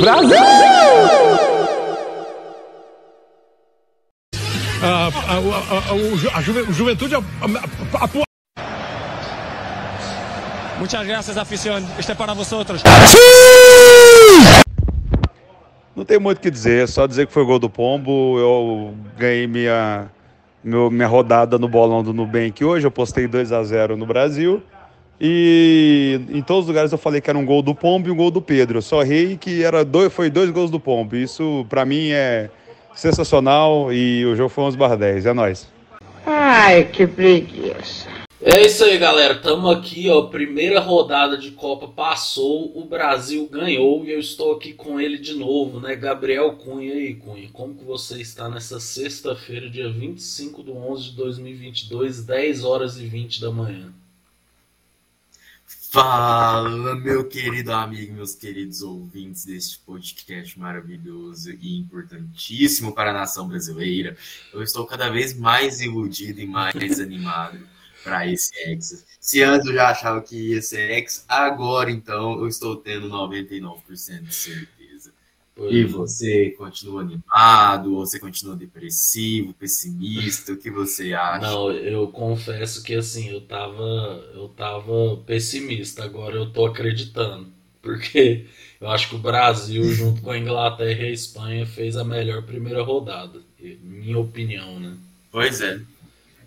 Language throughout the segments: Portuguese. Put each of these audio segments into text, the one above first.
Brasil! a, a, a, a, Ju, Juventude Muchas gracias, afición. Este é para vosotros. Não tem muito o que dizer, só dizer que foi gol do Pombo. Eu ganhei minha, meu, minha rodada no bolão do Nubank hoje. Eu postei 2 a 0 no Brasil. E em todos os lugares eu falei que era um gol do Pombo e um gol do Pedro. Eu só errei que era dois, foi dois gols do Pombo. Isso para mim é sensacional e o jogo foi 11 barra 10. É nóis. Ai, que preguiça. É isso aí, galera. Tamo aqui, ó. Primeira rodada de Copa passou, o Brasil ganhou e eu estou aqui com ele de novo, né? Gabriel Cunha. E aí, Cunha, como que você está nessa sexta-feira, dia 25 de 11 de 2022, 10 horas e 20 da manhã? Fala, meu querido amigo, meus queridos ouvintes deste podcast maravilhoso e importantíssimo para a nação brasileira. Eu estou cada vez mais iludido e mais animado para esse Hexa. Se antes eu já achava que ia ser Hexa, agora então eu estou tendo 99% de certeza. Pois e você continua animado? Você continua depressivo, pessimista? O que você acha? Não, eu confesso que assim, eu tava, eu tava pessimista, agora eu tô acreditando. Porque eu acho que o Brasil, junto com a Inglaterra e a Espanha, fez a melhor primeira rodada. Minha opinião, né? Pois é.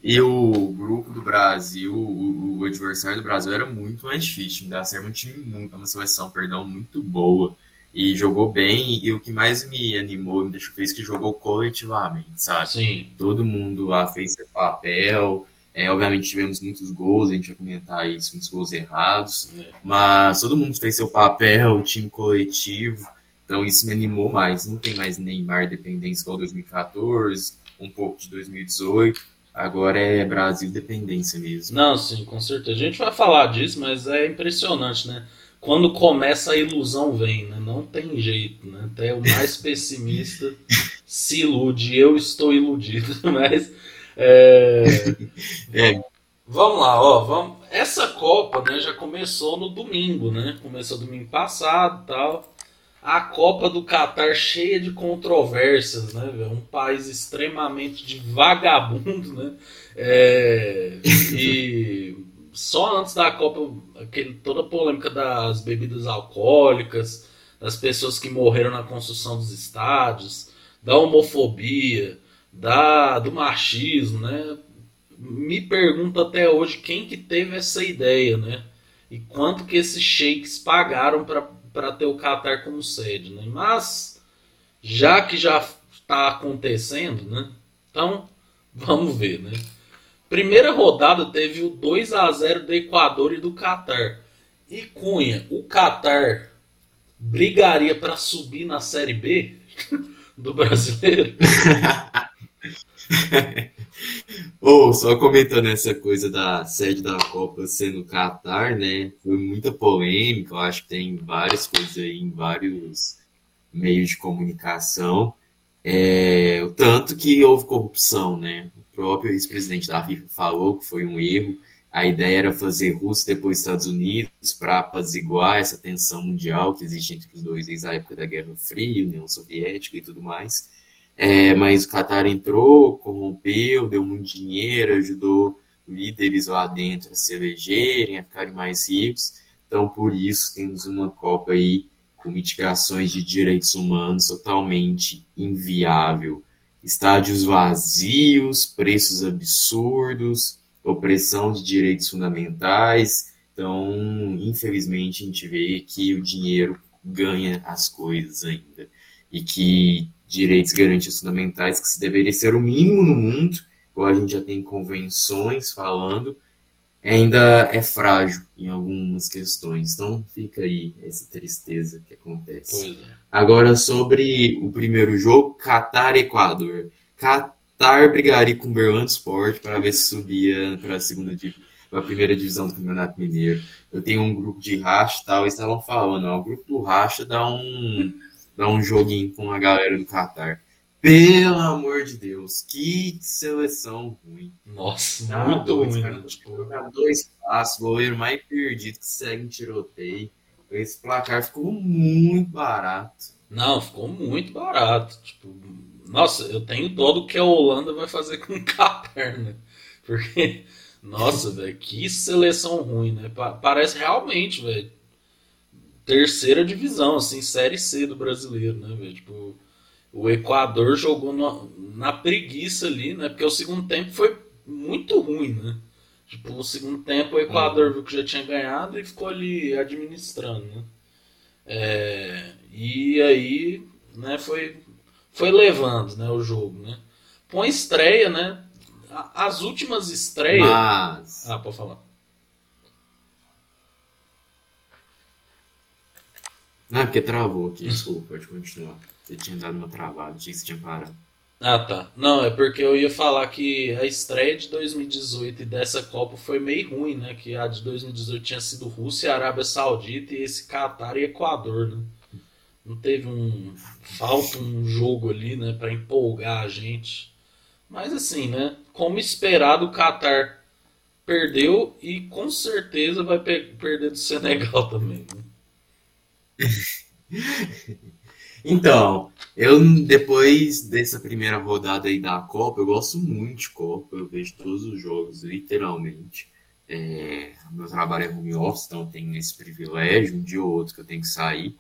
E o grupo do Brasil, o, o adversário do Brasil era muito mais difícil. Ainda ser um time, muito, uma seleção, perdão, muito boa. E jogou bem. E o que mais me animou, me deixou feliz, que jogou coletivamente, sabe? Sim. Todo mundo lá fez seu papel. É, obviamente tivemos muitos gols, a gente vai comentar isso, muitos gols errados. É. Mas todo mundo fez seu papel, time coletivo. Então isso me animou mais. Não tem mais Neymar dependência igual 2014, um pouco de 2018 Agora é Brasil dependência mesmo. Não, sim, com certeza. A gente vai falar disso, mas é impressionante, né? Quando começa a ilusão vem, né? Não tem jeito, né? Até o mais pessimista se ilude. Eu estou iludido, mas é... é. Vamos lá, ó, vamos. Essa Copa, né, já começou no domingo, né? Começou domingo passado, tal a Copa do Catar cheia de controvérsias, né? Um país extremamente de vagabundo, né? É, e só antes da Copa, aquele, toda a polêmica das bebidas alcoólicas, das pessoas que morreram na construção dos estádios, da homofobia, da, do machismo, né? Me pergunto até hoje quem que teve essa ideia, né? E quanto que esses sheiks pagaram para ter o Qatar como sede, né? Mas já que já está acontecendo, né? Então vamos ver, né? Primeira rodada teve o 2 a 0 do Equador e do Qatar. E Cunha, o Qatar brigaria para subir na Série B do brasileiro? Ou, oh, só comentando essa coisa da sede da Copa sendo Qatar, né? Foi muita polêmica, eu acho que tem várias coisas aí em vários meios de comunicação. É, o tanto que houve corrupção, né? Próprio ex-presidente da FIFA falou que foi um erro. A ideia era fazer Rússia depois Estados Unidos para apaziguar essa tensão mundial que existe entre os dois desde a época da Guerra Fria, União Soviética e tudo mais. É, mas o Qatar entrou, corrompeu, deu muito dinheiro, ajudou líderes lá dentro a se elegerem, a ficarem mais ricos. Então, por isso, temos uma Copa aí com mitigações de direitos humanos totalmente inviável. Estádios vazios, preços absurdos, opressão de direitos fundamentais. Então, infelizmente, a gente vê que o dinheiro ganha as coisas ainda. E que direitos garantidos fundamentais, que se deveria ser o mínimo no mundo, igual a gente já tem convenções falando, ainda é frágil em algumas questões. Então fica aí essa tristeza que acontece. É. Agora sobre o primeiro jogo, Qatar Equador. Qatar brigaria com o Berlândia Sport para ver se subia para a segunda para a primeira divisão do Campeonato Mineiro. Eu tenho um grupo de racha tal, eles estavam falando, ó, o grupo do racha dá um dar um joguinho com a galera do Qatar. Pelo amor de Deus, que seleção ruim. Nossa, muito dois, ruim. Cara, tipo, dois passos, goleiro mais perdido que segue em tiroteio. esse placar ficou muito barato. Não, ficou muito barato. Tipo, nossa, eu tenho dó do que a Holanda vai fazer com Qatar, né? Porque, nossa, velho, que seleção ruim, né? Parece realmente, velho, terceira divisão, assim, Série C do brasileiro, né, velho? Tipo, o Equador jogou no, na preguiça ali, né? Porque o segundo tempo foi muito ruim, né? Tipo, no segundo tempo o Equador uhum. viu que já tinha ganhado e ficou ali administrando, né? É, e aí, né, foi, foi levando, né, o jogo, né? Com a estreia, né? As últimas estreias... Mas... Ah, pode falar. É porque travou aqui, desculpa, pode continuar. Você tinha dado uma travada, achei que você tinha parado. Ah, tá. Não, é porque eu ia falar que a estreia de 2018 e dessa Copa foi meio ruim, né? Que a de 2018 tinha sido Rússia, Arábia Saudita e esse Catar e Equador, né? Não teve um. Falta um jogo ali, né? Pra empolgar a gente. Mas assim, né? Como esperado, o Catar perdeu e com certeza vai perder do Senegal também, né? Então, eu depois dessa primeira rodada aí da Copa, eu gosto muito de Copa, eu vejo todos os jogos, literalmente. É, meu trabalho é home office, então eu tenho esse privilégio, um dia ou outro que eu tenho que sair.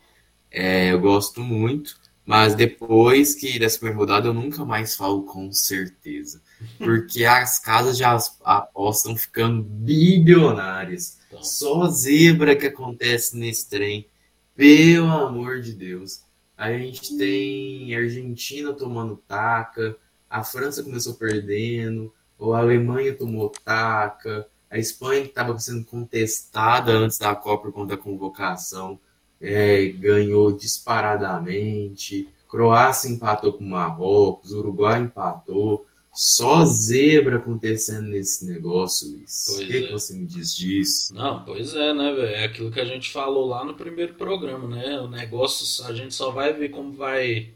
É, eu gosto muito, mas depois que dessa primeira rodada eu nunca mais falo com certeza. Porque as casas já apostam ficando bilionárias. Então. Só zebra que acontece nesse trem. Pelo amor de Deus. A gente tem a Argentina tomando taca, a França começou perdendo, a Alemanha tomou taca, a Espanha, que estava sendo contestada antes da Copa por conta da convocação, é, ganhou disparadamente. Croácia empatou com Marrocos, Uruguai empatou. Só zebra acontecendo nesse negócio, Luiz. o que, é. que, você me diz disso? Não, pois é, né, velho? É aquilo que a gente falou lá no primeiro programa, né? O negócio, a gente só vai ver como vai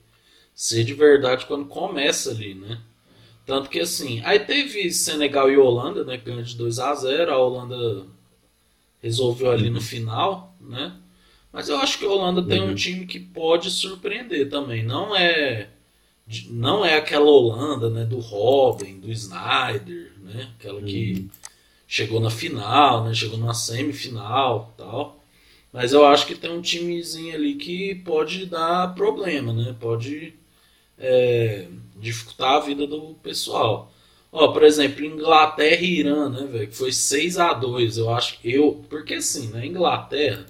ser de verdade quando começa ali, né? Tanto que assim, aí teve Senegal e Holanda, né? Ganhando de 2 a 0 a Holanda resolveu ali uhum. no final, né? Mas eu acho que a Holanda uhum. tem um uhum. time que pode surpreender também. Não é não é aquela Holanda né, do Robin, do Snyder, né, aquela que uhum. chegou na final, né, chegou na semifinal tal. Mas eu acho que tem um timezinho ali que pode dar problema, né? Pode é, dificultar a vida do pessoal. Ó, por exemplo, Inglaterra e Irã, né, velho? Que foi 6 a 2 Eu acho que eu. Porque assim, né? Inglaterra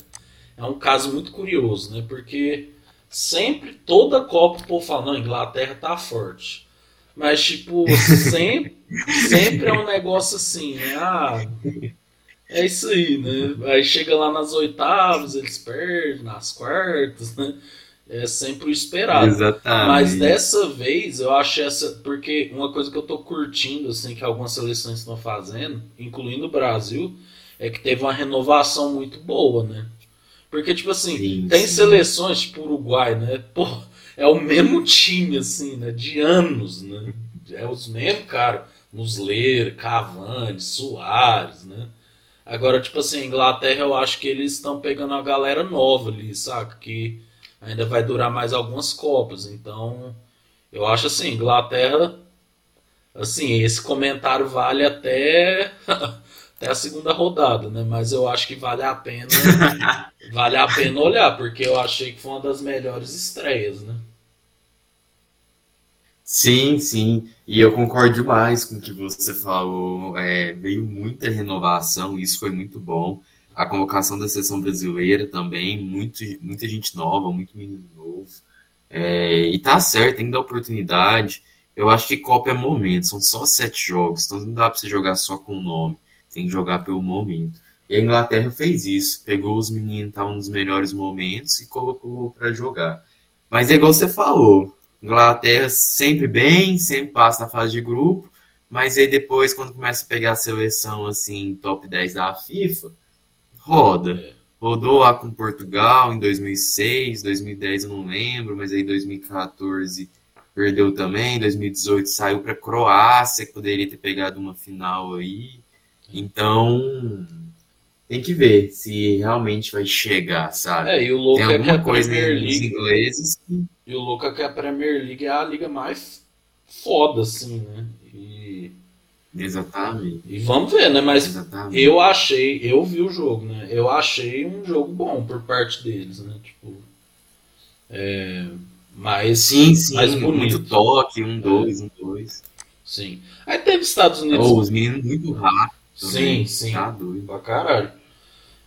é um caso muito curioso, né? Porque sempre, toda Copa o povo fala, não, Inglaterra tá forte. Mas, tipo, sempre, sempre é um negócio assim, né? Ah, é isso aí, né? Aí chega lá nas oitavas, eles perdem, nas quartas, né? É sempre o esperado. Exatamente. Mas dessa vez eu acho essa. Porque uma coisa que eu tô curtindo, assim, que algumas seleções estão fazendo, incluindo o Brasil, é que teve uma renovação muito boa, né? Porque, tipo assim, sim, tem sim. seleções, tipo Uruguai, né? Pô, é o mesmo time, assim, né? De anos, né? É os mesmos, cara. Musler, Cavani, Soares, né? Agora, tipo assim, Inglaterra, eu acho que eles estão pegando a galera nova ali, saca? Que ainda vai durar mais algumas Copas. Então, eu acho assim, Inglaterra, assim, esse comentário vale até até a segunda rodada, né? Mas eu acho que vale a pena vale a pena olhar, porque eu achei que foi uma das melhores estreias, né? Sim, sim, e eu concordo demais com o que você falou. É, veio muita renovação, isso foi muito bom. A convocação da seleção brasileira também, muito, muita gente nova, muito menino novo. É, e tá certo, tem que dar oportunidade. Eu acho que Copa é momento, são só sete jogos, então não dá pra você jogar só com o nome tem que jogar pelo momento. E a Inglaterra fez isso, pegou os meninos que estavam nos melhores momentos e colocou para jogar. Mas é igual você falou, Inglaterra sempre bem, sempre passa na fase de grupo, mas aí depois, quando começa a pegar a seleção assim, top 10 da FIFA, roda. Rodou lá com Portugal em 2006, 2010 eu não lembro, mas aí 2014 perdeu também, 2018 saiu para Croácia, que poderia ter pegado uma final aí. Então, tem que ver se realmente vai chegar, sabe? É, e o louco é que a Premier League. ingleses que E o louco é que a Premier League é a liga mais foda, assim, né? E, Exatamente. e vamos ver, né? Mas Exatamente. eu achei, eu vi o jogo, né? Eu achei um jogo bom por parte deles, né? Tipo. É, mais, Sim, sim, mais bonito. muito toque, um, dois, um, dois. Sim. Aí teve Estados Unidos. Oh, os meninos muito rápidos. Sim, também, sim. Tá doido. Pra caralho.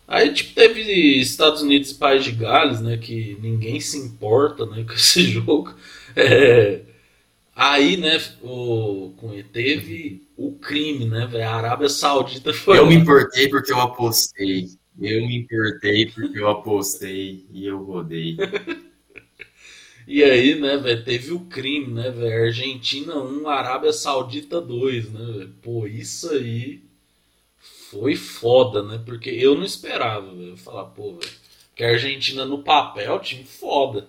Aí, tipo, teve Estados Unidos e País de Gales, né? Que ninguém se importa né, com esse jogo. É, Aí, né, o, teve o crime, né, velho? A Arábia Saudita foi. Eu lá. me importei porque eu apostei. Eu me importei porque eu apostei e eu rodei. E aí, né, velho, teve o crime, né, velho? Argentina 1, Arábia Saudita 2, né, velho? Pô, isso aí foi foda, né? Porque eu não esperava, velho. Eu falar, pô, velho, que a Argentina no papel, time foda.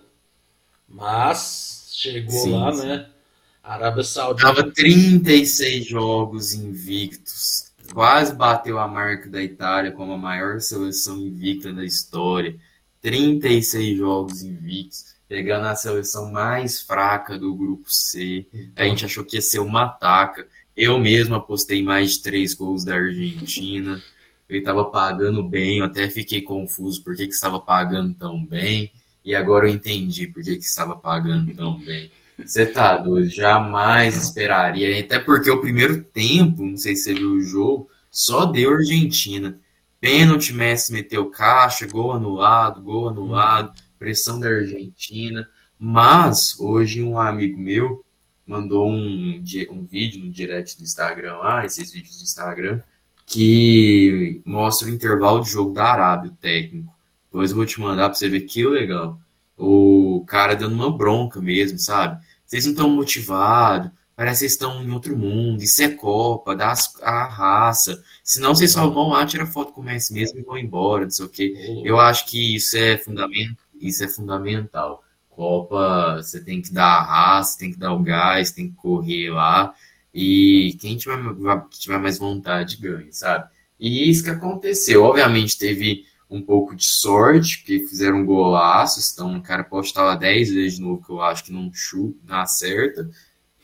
Mas chegou Sim, lá, sim. né? Arábia Saudita. Tava 36 jogos invictos. Quase bateu a marca da Itália como a maior seleção invicta da história. 36 jogos invictos. Pegando a seleção mais fraca do grupo C. A gente achou que ia ser uma ataca. Eu mesmo apostei mais de três gols da Argentina. Ele estava pagando bem, eu até fiquei confuso por que, que estava pagando tão bem. E agora eu entendi por que, que estava pagando tão bem. Você tá doido, jamais esperaria. Até porque o primeiro tempo, não sei se você viu o jogo, só deu Argentina. Pênalti, Messi meteu caixa, gol anulado, gol anulado, pressão da Argentina. Mas hoje um amigo meu mandou um, um vídeo no direct do Instagram lá, esses vídeos do Instagram, que mostra o intervalo de jogo da Arábia, o técnico. Depois eu vou te mandar pra você ver que legal. O cara dando uma bronca mesmo, sabe? Vocês não estão motivados, parece que vocês estão em outro mundo, isso é Copa, dá a raça. Senão vocês só vão lá, tirar foto com o Messi mesmo e vão embora, não sei o quê. Eu acho que isso é fundamental. Isso é fundamental. Copa, você tem que dar a raça, tem que dar o gás, tem que correr lá. E quem tiver, que tiver mais vontade ganha, sabe? E isso que aconteceu. Obviamente teve um pouco de sorte, porque fizeram golaços, então o cara pode estar lá 10 vezes de novo, que eu acho que não chuta, não acerta.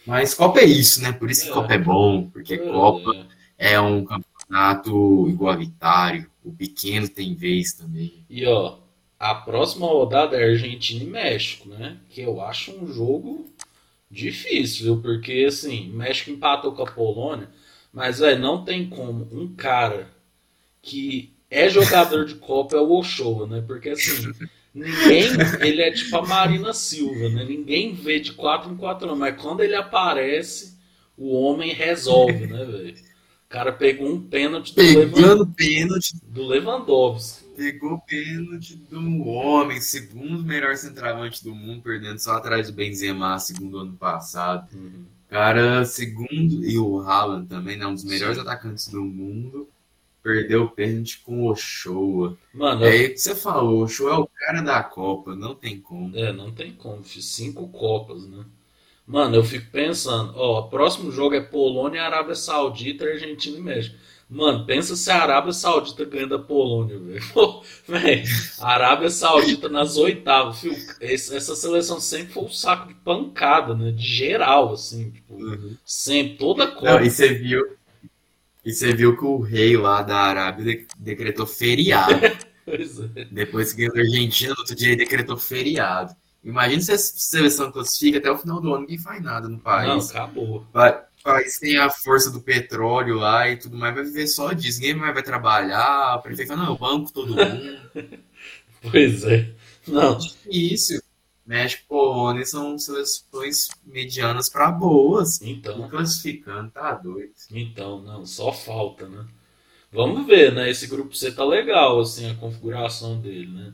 Mas Copa é isso, né? Por isso que É. Copa é bom, porque Copa é um campeonato igualitário. O pequeno tem vez também. E ó, a próxima rodada é Argentina e México, né? Que eu acho um jogo difícil, viu? Porque assim, México empatou com a Polônia, mas velho, não tem como um cara que é jogador de Copa é o Ochoa, né? Porque assim, ninguém, ele é tipo a Marina Silva, né? Ninguém vê de 4 em 4 anos, mas quando ele aparece, o homem resolve, né, velho? O cara pegou um pênalti do, Pegando pênalti do Lewandowski. Pegou pênalti do homem, segundo melhor centroavante do mundo, perdendo só atrás do Benzema, segundo ano passado. Cara, segundo, e o Haaland também, né, um dos melhores atacantes do mundo, perdeu o pênalti com o Ochoa. Mano, É aí que você falou, o Ochoa é o cara da Copa, não tem como. É, não tem como, fiz cinco Copas, né? Mano, eu fico pensando, ó, o próximo jogo é Polônia, Arábia Saudita, Argentina e México. Mano, pensa se a Arábia Saudita ganha da Polônia, velho. A Arábia Saudita nas oitavas, filho, essa seleção sempre foi um saco de pancada, né? De geral, assim, tipo, sempre, toda Não, Copa. e você viu, e você viu que o rei lá da Arábia de- decretou feriado. Pois é. Depois que ganhou a Argentina, no outro dia ele decretou feriado. Imagina se a seleção classifica até o final do ano, ninguém faz nada no Não, país. acabou. Vai- país tem a força do petróleo lá e tudo mais, vai viver só disso. Ninguém mais vai trabalhar. O prefeito fala, não, eu banco todo mundo. Pois é. Não, Isso. México e Polônia são seleções medianas para boas. então. Não classificando, tá doido. Então, não, só falta, né? Vamos ver, né? Esse grupo C tá legal, assim, a configuração dele, né?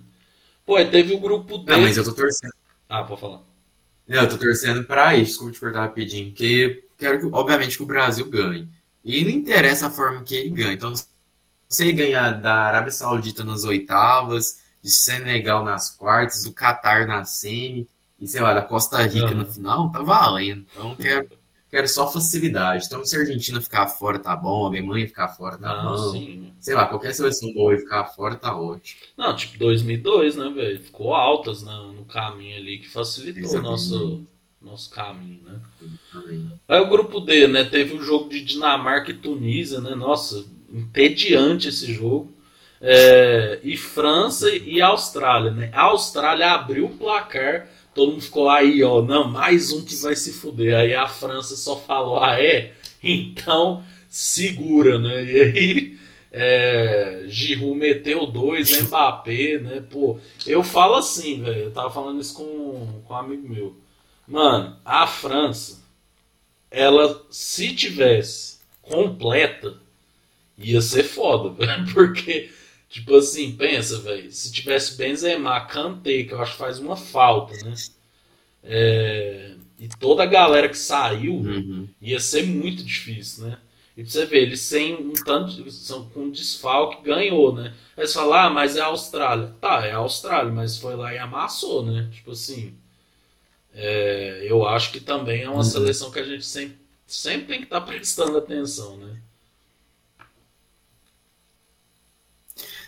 Pô, teve o grupo D. Não, mas eu tô torcendo. Ah, pode falar. Não, eu tô torcendo pra isso, desculpa te cortar rapidinho, porque quero que, obviamente, que o Brasil ganhe. E não interessa a forma que ele ganha. Então, se ele ganhar da Arábia Saudita nas oitavas, de Senegal nas quartas, do Catar na semi, e sei lá, da Costa Rica Aham. no final, tá valendo. Então, quero, quero só facilidade. Então, se a Argentina ficar fora, tá bom. A Alemanha ficar fora, tá Não, bom. sim. Sei lá, qualquer seleção boa e ficar fora, tá ótimo. Não, tipo 2002, né, velho? Ficou altas no, no caminho ali, que facilitou o nosso, nosso caminho, né? Aí o grupo D, né? Teve o jogo de Dinamarca e Tunísia, né? Nossa, entediante esse jogo. É, e França e Austrália, né? A Austrália abriu o placar, todo mundo ficou aí, ó, não, mais um que vai se fuder. Aí a França só falou, ah, é? Então segura, né? E aí é, Giroud meteu dois, Mbappé, né? Pô, eu falo assim, velho, eu tava falando isso com, com um amigo meu. Mano, a França, ela, se tivesse completa, ia ser foda, velho. Porque, tipo assim, pensa, velho. Se tivesse Benzema, Kanté, que eu acho que faz uma falta, né? É, e toda a galera que saiu, Uhum. ia ser muito difícil, né? E pra você ver, eles sem um tanto com desfalque ganhou, né? Aí você fala, ah, mas é a Austrália. Tá, é a Austrália, mas foi lá e amassou, né? Tipo assim. É, eu acho que também é uma Uhum. seleção que a gente sempre, sempre tem que estar prestando atenção, né?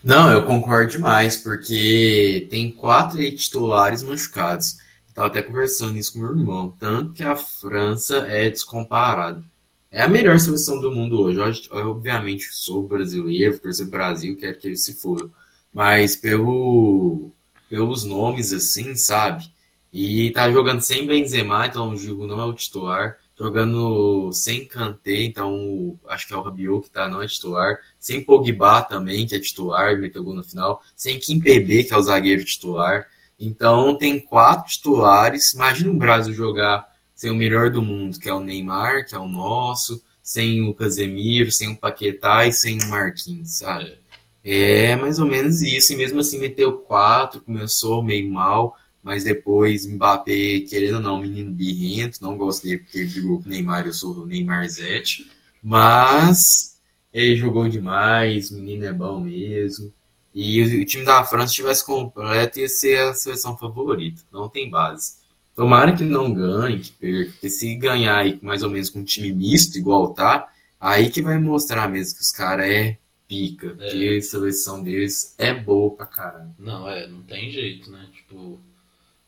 Não, eu concordo demais, porque tem quatro titulares machucados. Estava até conversando isso com meu irmão. Tanto que a França é descomparada. É a melhor seleção do mundo hoje. Eu, eu, obviamente, sou brasileiro, torcer pro Brasil, quero que ele se for. Mas pelo, pelos nomes, assim, sabe? E tá jogando sem Benzema, então o Giroud não é o titular. Jogando sem Kanté, então acho que é o Rabiot que tá, não é titular. Sem Pogba também, que é titular, meteu gol no final. Sem Kimpembe, que é o zagueiro titular. Então tem quatro titulares. Imagina o Brasil jogar sem o melhor do mundo, que é o Neymar, que é o nosso, sem o Casemiro, sem o Paquetá e sem o Marquinhos, sabe? É mais ou menos isso. E mesmo assim meteu quatro, começou meio mal, mas depois Mbappé, querendo ou não, menino birrento, não gosto dele porque ele jogou com o Neymar, eu sou o Neymar Zete. Mas ele jogou demais, o menino é bom mesmo. E o, o time da França tivesse completo ia ser a seleção favorita. Não tem base. Tomara que não ganhe, que perca, porque se ganhar aí mais ou menos com um time misto, igual tá, aí que vai mostrar mesmo que os caras é pica, É. que a seleção deles é boa pra caralho. Não, é, não tem jeito, né? Tipo,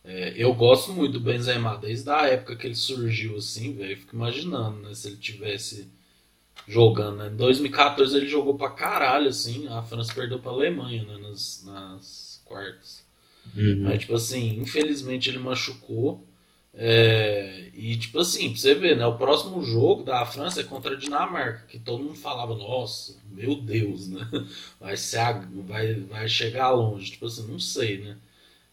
é, eu gosto muito do Benzema desde a época que ele surgiu, assim, velho. Fico imaginando, né? Se ele tivesse jogando, né? Em 2014 ele jogou pra caralho, assim. A França perdeu pra Alemanha, né? Nas, nas quartas. Mas, tipo assim, infelizmente ele machucou. É, e, tipo assim, pra você ver, né? O próximo jogo da França é contra a Dinamarca, que todo mundo falava, nossa, meu Deus, né? Vai, ser vai, vai chegar longe. Tipo assim, não sei, né?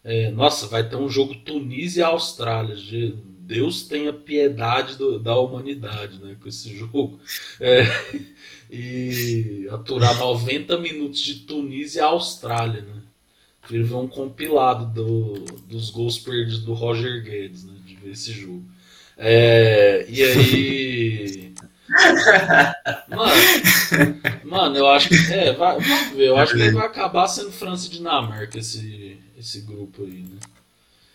É, nossa, vai ter um jogo Tunísia e Austrália. Je- Deus tenha piedade do- da humanidade, né? Com esse jogo. É, e aturar 90 minutos de Tunísia e Austrália, né? Prefiro ver um compilado do- dos gols perdidos do Roger Guedes, né? De ver esse jogo. É, e aí. Mano, mano, eu acho que. É, vai, vamos ver. Eu acho que vai acabar sendo França e Dinamarca esse, esse grupo aí, né?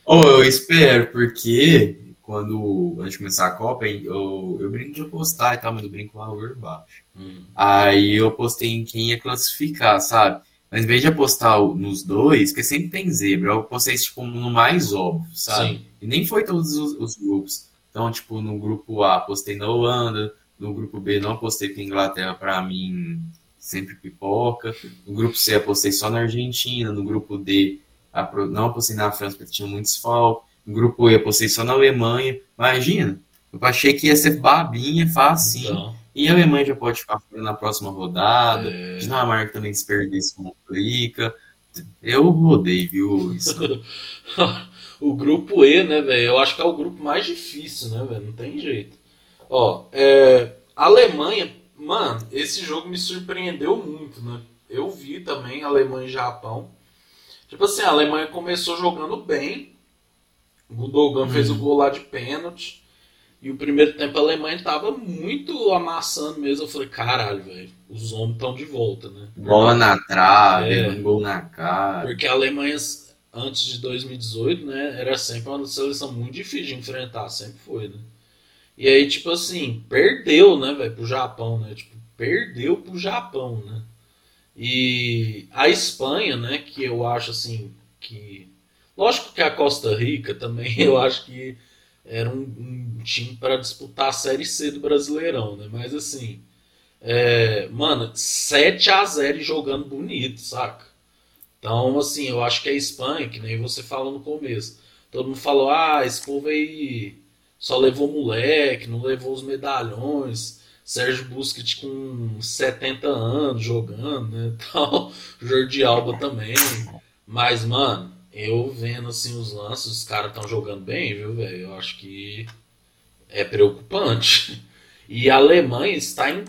Oh, eu espero, porque quando antes de começar a Copa, eu, eu brinco de apostar e tal, mas eu brinco com valor baixo. Hum. Aí eu apostei em quem ia classificar, sabe? Mas em vez de apostar nos dois, porque sempre tem zebra, eu apostei tipo, no mais óbvio, sabe? Sim. E nem foi todos os, os grupos. Então, tipo, no grupo A apostei na Holanda, no grupo B não apostei porque a Inglaterra, pra mim, sempre pipoca. No grupo C apostei só na Argentina, no grupo D apro- não apostei na França porque tinha muitos desfalque. No grupo E apostei só na Alemanha. Imagina, eu achei que ia ser babinha, facinho. Então, E a Alemanha já pode ficar fora na próxima rodada. É. Dinamarca também se perder se complica. Eu rodei, viu? Isso. o grupo E, né, velho? Eu acho que é o grupo mais difícil, né, velho? Não tem jeito. Ó, é, Alemanha, mano, esse jogo me surpreendeu muito, né? Eu vi também Alemanha e Japão. Tipo assim, a Alemanha começou jogando bem. O Gundogan fez o gol lá de pênalti. E o primeiro tempo a Alemanha tava muito amassando mesmo. Eu falei, caralho, velho, os homens estão de volta, né? Bola na trave, É. um gol na cara. Porque a Alemanha, antes de 2018, né, era sempre uma seleção muito difícil de enfrentar, sempre foi, né? E aí, tipo assim, perdeu, né, velho, pro Japão, né? Tipo, perdeu pro Japão, né? E a Espanha, né, que eu acho assim que lógico que a Costa Rica também eu acho que era um, um time para disputar a Série C do Brasileirão, né? Mas assim, é, mano, 7 a 0 jogando bonito, saca? Então, assim, eu acho que a Espanha, que nem você falou no começo, todo mundo falou: "Ah, esse povo aí só levou moleque, não levou os medalhões". Sérgio Busquets com 70 anos jogando, né? Tal, Jordi Alba também. Mas, mano, eu vendo assim os lances, os caras estão jogando bem, viu, velho? Eu acho que é preocupante. E a Alemanha está em.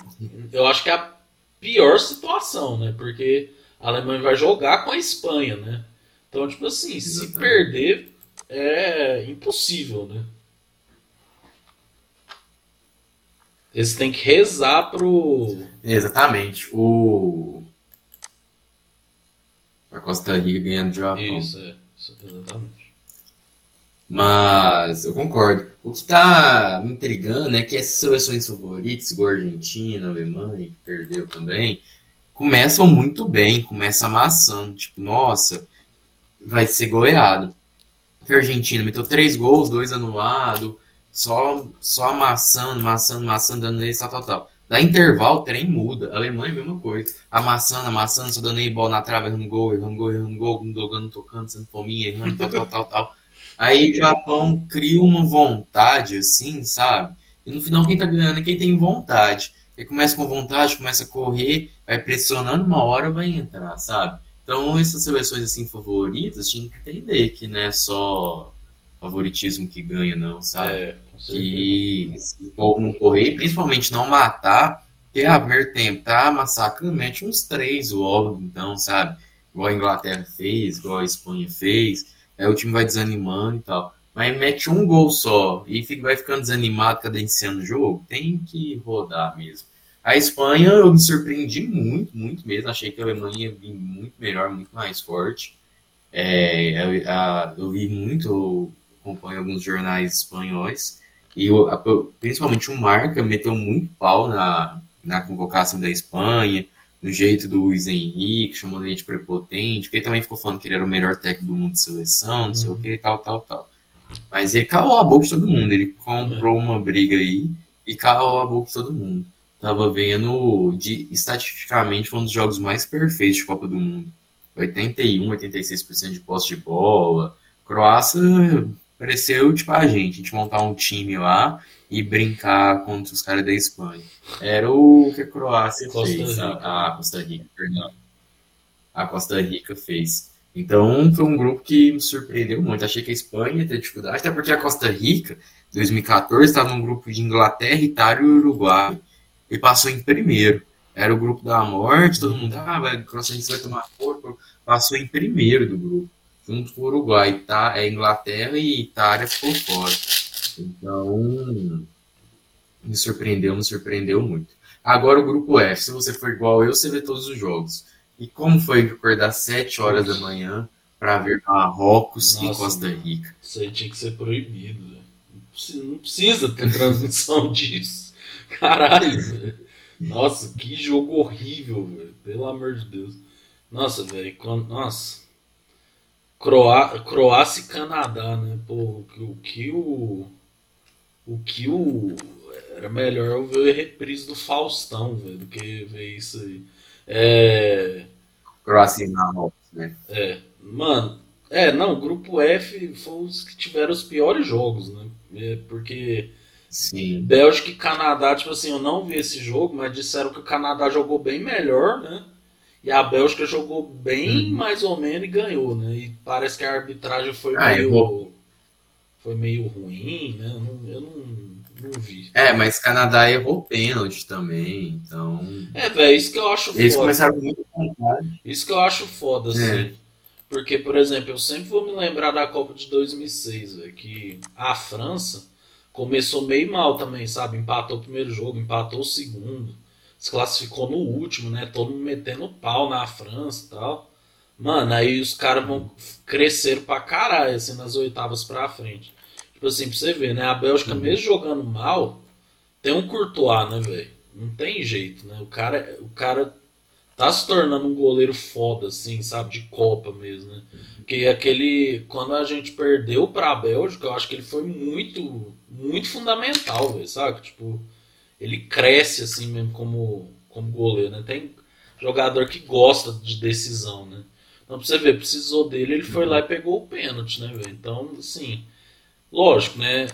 Eu acho que é a pior situação, né? Porque a Alemanha vai jogar com a Espanha, né? Então, tipo assim, se perder, é impossível, né? Eles têm que rezar pro. Exatamente. O. A Costa Rica ganhando de Japão. Isso, é. Isso, exatamente. Mas eu concordo. O que tá me intrigando é que essas seleções favoritas, igual a Argentina, a Alemanha, que perdeu também, começam muito bem, começam amassando. Tipo, nossa, vai ser goleado. A Argentina meteu três gols, dois anulados, só, só amassando, amassando, amassando, dando nele, tal, tal, tal. Da intervalo, o trem muda. A Alemanha, mesma coisa. Amassando, amassando, só dando aí bola na trave, errando gol, errando gol, errando gol, jogando, tocando, sendo fominha, errando, tal, tal, tal, tal. Aí o Japão cria uma vontade, assim, sabe? E no final quem tá ganhando é quem tem vontade. Ele começa com vontade, começa a correr, vai pressionando, uma hora vai entrar, sabe? Então essas seleções assim favoritas, tinha que entender que não é só favoritismo que ganha, não, sabe? É, povo não correr, principalmente não matar, porque a primeiro tempo tá massacrando, mete uns três logo, então, sabe? Igual a Inglaterra fez, igual a Espanha fez, aí o time vai desanimando e tal. Mas mete um gol só e fica, vai ficando desanimado cadenciando o jogo, tem que rodar mesmo. A Espanha eu me surpreendi muito, muito mesmo. Achei que a Alemanha ia vir muito melhor, muito mais forte. É, eu, a- eu vi muito, acompanho alguns jornais espanhóis, e principalmente o Marca meteu muito pau na, na convocação da Espanha, no jeito do Luiz Henrique, chamando ele de prepotente, porque ele também ficou falando que ele era o melhor técnico do mundo de seleção, não sei o que, tal, tal, tal. Mas ele calou a boca de todo mundo, ele comprou uma briga aí e calou a boca de todo mundo. Tava vendo, de, estatisticamente, foi um dos jogos mais perfeitos de Copa do Mundo. 81, 86% de posse de bola. Croácia pareceu tipo a gente, a gente montar um time lá e brincar contra os caras da Espanha. Era o que a Croácia Costa fez, a, Rica. a Costa Rica, perdão. A Costa Rica fez. Então foi um grupo que me surpreendeu muito. Achei que a Espanha ia ter dificuldade, até porque a Costa Rica, 2014, estava num grupo de Inglaterra, Itália e Uruguai. E passou em primeiro. Era o grupo da morte, todo mundo, ah, vai, a Costa Rica vai tomar corpo. Passou em primeiro do grupo, junto com o Uruguai. Tá, é Inglaterra e Itália ficou fora. Então, me surpreendeu, me surpreendeu muito. Agora o grupo F, se você for igual eu, você vê todos os jogos. E como foi acordar 7 horas da manhã para ver Marrocos e Costa Rica? Isso aí tinha que ser proibido, velho. Não precisa- Não precisa ter transmissão disso. Caralho, velho. Nossa, que jogo horrível, velho. Pelo amor de Deus. Nossa, velho. Nossa. Croá... Croácia e Canadá, né? Pô, o que- o o. Que o. Era melhor eu ver a reprise do Faustão, velho, do que ver isso aí. É. Croácia e Marrocos, né? É, mano, é, não, o grupo F foi os que tiveram os piores jogos, né? É, porque Sim. Bélgica e Canadá, tipo assim, eu não vi esse jogo, mas disseram que o Canadá jogou bem melhor, né? E a Bélgica jogou bem Uhum. mais ou menos e ganhou, né? E parece que a arbitragem foi Ah, meio. Foi meio ruim, né? Eu não, não, vi. É, mas Canadá errou pênalti também, então. É, velho, isso que eu acho Eles foda. começaram com muita vontade. Isso que eu acho foda, assim. É. Porque, por exemplo, eu sempre vou me lembrar da Copa de 2006, velho, que a França começou meio mal também, sabe? Empatou o primeiro jogo, empatou o segundo, se classificou no último, né? Todo mundo metendo pau na França e tal. Mano, aí os caras vão crescer pra caralho, assim, nas oitavas pra frente. Tipo assim, pra você ver, né? A Bélgica, Uhum. mesmo jogando mal, tem um Courtois, né, velho? Não tem jeito, né? O cara, o cara tá se tornando um goleiro foda, assim, sabe? De Copa mesmo, né? Porque aquele. Quando a gente perdeu pra Bélgica, eu acho que ele foi muito, muito fundamental, velho, sabe? Tipo, ele cresce assim mesmo como, como goleiro, né? Tem jogador que gosta de decisão, né? Então, pra você ver, precisou dele, ele foi lá e pegou o pênalti, né, velho? Então, assim, lógico, né?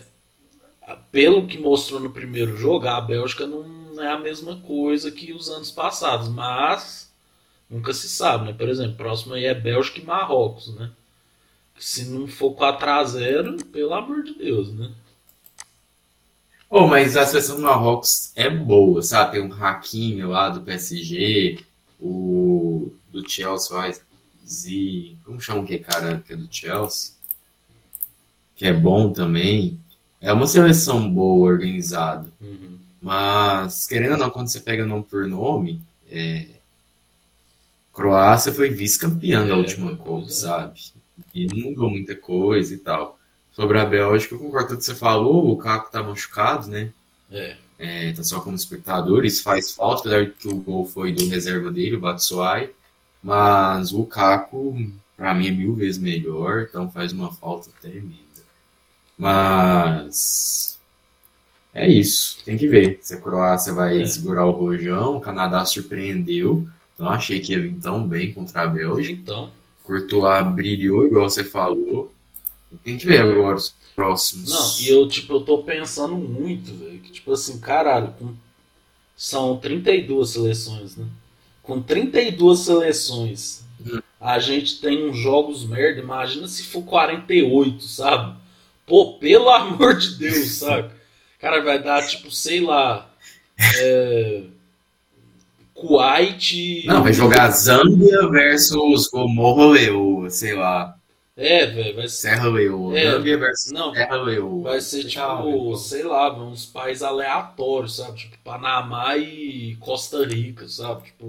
Pelo que mostrou no primeiro jogo, a Bélgica não é a mesma coisa que os anos passados, mas nunca se sabe, né? Por exemplo, próximo aí é Bélgica e Marrocos, né? Se não for 4x0, pelo amor de Deus, né? Oh, mas a seleção do Marrocos é boa, sabe? Tem um Hakimi lá do PSG, o do Chelsea, Z, como chama que cara que é do Chelsea? Que é bom também. É uma seleção boa, organizada. Uhum. Mas, querendo ou não, quando você pega nome por nome, é... Croácia foi vice-campeã da É, última pois Copa, é. sabe? E não mudou muita coisa e tal. Sobre a Bélgica, eu concordo com o que você falou, o Caco tá machucado, né? É. É, tá só como espectador, isso faz falta, apesar que o gol foi do reserva dele, o Batshuayi. Mas o Lukaku, pra mim, é mil vezes melhor, então faz uma falta tremenda. Mas é isso, tem que ver se a Croácia vai É. segurar o rojão. O Canadá surpreendeu, não achei que ia vir tão bem contra a Bélgica. Então, Courtois brilhou, igual você falou. Tem que ver agora os próximos. Não, e eu, tipo, eu tô pensando muito, velho, que, tipo assim, caralho, com- são 32 seleções, né? Com 32 seleções, a gente tem uns jogos merda, imagina se for 48, sabe? Pô, pelo amor de Deus, sabe? Cara, vai dar, tipo, sei lá, é... Kuwait... Não, vai jogar Zâmbia versus Gomorra sei lá. É, velho, vai ser... Serra Leoa. É. Zâmbia versus Não, Serra Leoa. Vai ser tipo, sei lá, uns países aleatórios, sabe? Tipo, Panamá e Costa Rica, sabe? Tipo,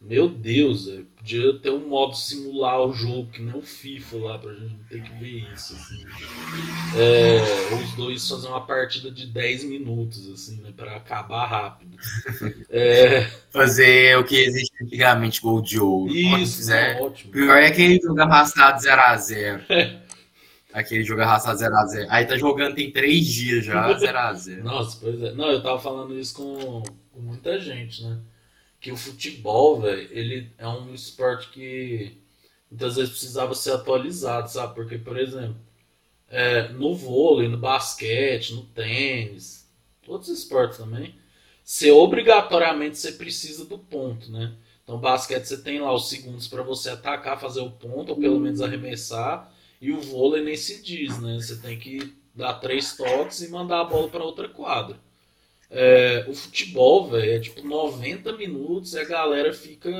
meu Deus, velho. Podia ter um modo simular o jogo, que nem o FIFA lá, pra gente não ter que ver isso, assim. É, os dois fazer uma partida de 10 minutos, assim, né? Pra acabar rápido. É, Fazer o que existe antigamente, gol de ouro. Isso, fizer. né? O ótimo. pior é aquele jogo arrastado 0x0. Aquele jogo arrastado 0x0. Aí tá jogando tem 3 dias já, 0x0. Nossa, pois é. Não, eu tava falando isso com, com muita gente, né? Que o futebol, velho, ele é um esporte que muitas vezes precisava ser atualizado, sabe? Porque, por exemplo, é, no vôlei, no basquete, no tênis, outros esportes também, você obrigatoriamente você precisa do ponto, né? Então, basquete você tem lá os segundos para você atacar, fazer o ponto, ou pelo menos arremessar, e o vôlei nem se diz, né? Você tem que dar três toques e mandar a bola para outra quadra. É, o futebol, velho, é tipo 90 minutos e a galera fica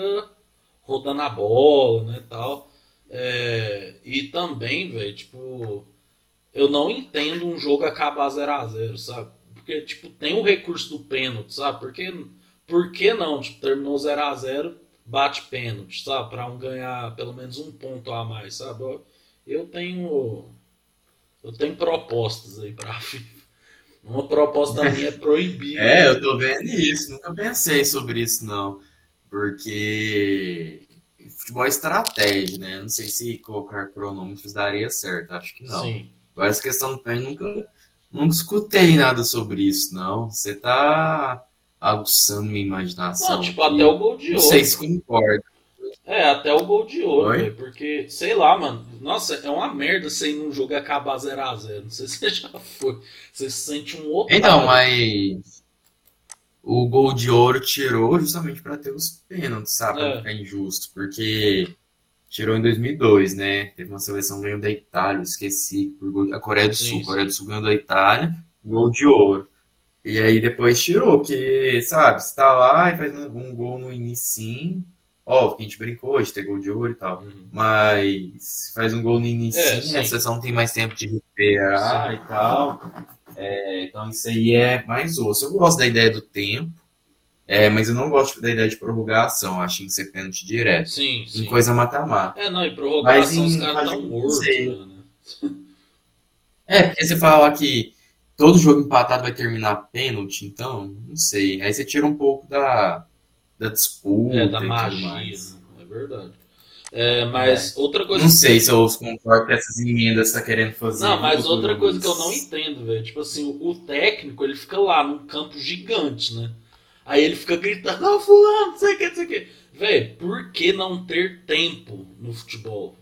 rodando a bola, né, tal. É, e também, velho, tipo, eu não entendo um jogo acabar 0 a 0 sabe? Porque, tipo, tem o recurso do pênalti, sabe? Porque, por que não? Tipo, terminou 0 a 0 bate pênalti, sabe? Pra um ganhar pelo menos um ponto a mais, sabe? Eu, eu tenho... Eu tenho propostas aí pra FIFA. Uma proposta minha é proibir. É, eu tô vendo isso. Nunca pensei sobre isso, não. Porque futebol é estratégia, né? Não sei se colocar cronômetros daria certo. Acho que não. Sim. Agora, essa questão do pênalti, nunca, nunca escutei nada sobre isso, não. Você tá aguçando minha imaginação. Não, tipo, aqui. até o gol de Não ouro. sei se concordo. É, até o gol de ouro, velho. Porque, sei lá, mano. Nossa, é uma merda você ir num jogo e acabar 0x0. Não sei se você já foi. Você se sente um otário. Então, mas o gol de ouro tirou justamente para ter os pênaltis, sabe? Pra É. não ficar injusto, porque tirou em 2002, né? Teve uma seleção que ganhou da Itália, eu esqueci, por gol- a Coreia do Sim, Sul. sim. A Coreia do Sul ganhou da Itália, gol de ouro. E aí depois tirou, porque, sabe, você tá lá e faz um, gol no inicinho, ó, a gente brincou de ter gol de ouro e tal. Uhum. Mas faz um gol no início, É, a não tem mais tempo de recuperar Sim. e tal. É, então isso aí é mais osso. Eu gosto da ideia do tempo, é, mas eu não gosto da ideia de prorrogação. Acho que que ser pênalti direto. Sim, Em sim. coisa mata-mata. É, não, e prorrogação Mas em- os caras não mortos, né? É, porque você fala que todo jogo empatado vai terminar pênalti, então, não sei. Aí você tira um pouco da, da disputa É, da magia, né? É verdade. É, mas outra coisa Não sei se eu concordo com essas emendas que tá querendo fazer. Não, mas outra coisa que eu não entendo, velho. Tipo assim, o técnico, ele fica lá num campo gigante, né? Aí ele fica gritando, não, fulano, não sei o que, não sei o que. Velho, por que não ter tempo no futebol?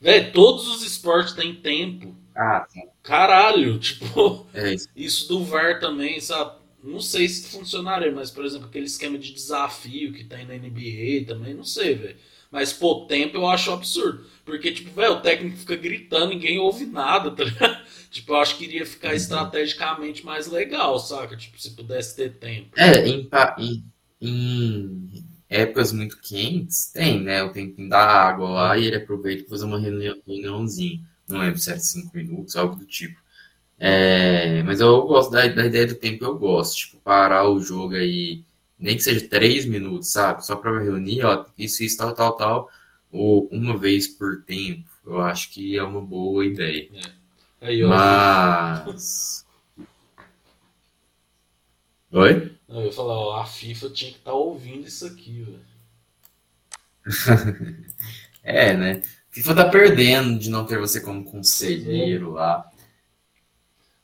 Velho, todos os esportes têm tempo. Ah, sim. Caralho, tipo, É isso. isso do VAR também, sabe? Não sei se funcionaria, mas, por exemplo, aquele esquema de desafio que tem na NBA também, não sei, velho. Mas, pô, tempo eu acho absurdo. Porque, tipo, velho, o técnico fica gritando, ninguém ouve nada, tá ligado? Tipo, eu acho que iria ficar estrategicamente mais legal, saca? Tipo, se pudesse ter tempo. É, em, em- épocas muito quentes, tem, né? O tempinho da água lá e ele aproveita para fazer uma reunião- reuniãozinha. Não lembro se era cinco minutos, algo do tipo. É, mas eu gosto da, da ideia do tempo, eu gosto. Tipo, parar o jogo aí, nem que seja três minutos, sabe? Só para reunir, ó, isso, isso, tal, tal, tal, ou uma vez por tempo. Eu acho que é uma boa ideia. Aí, ó. Mas. Oi? Não, eu ia falar, ó, a FIFA tinha que estar ouvindo isso aqui, velho. É, né? FIFA tá perdendo de não ter você como conselheiro lá.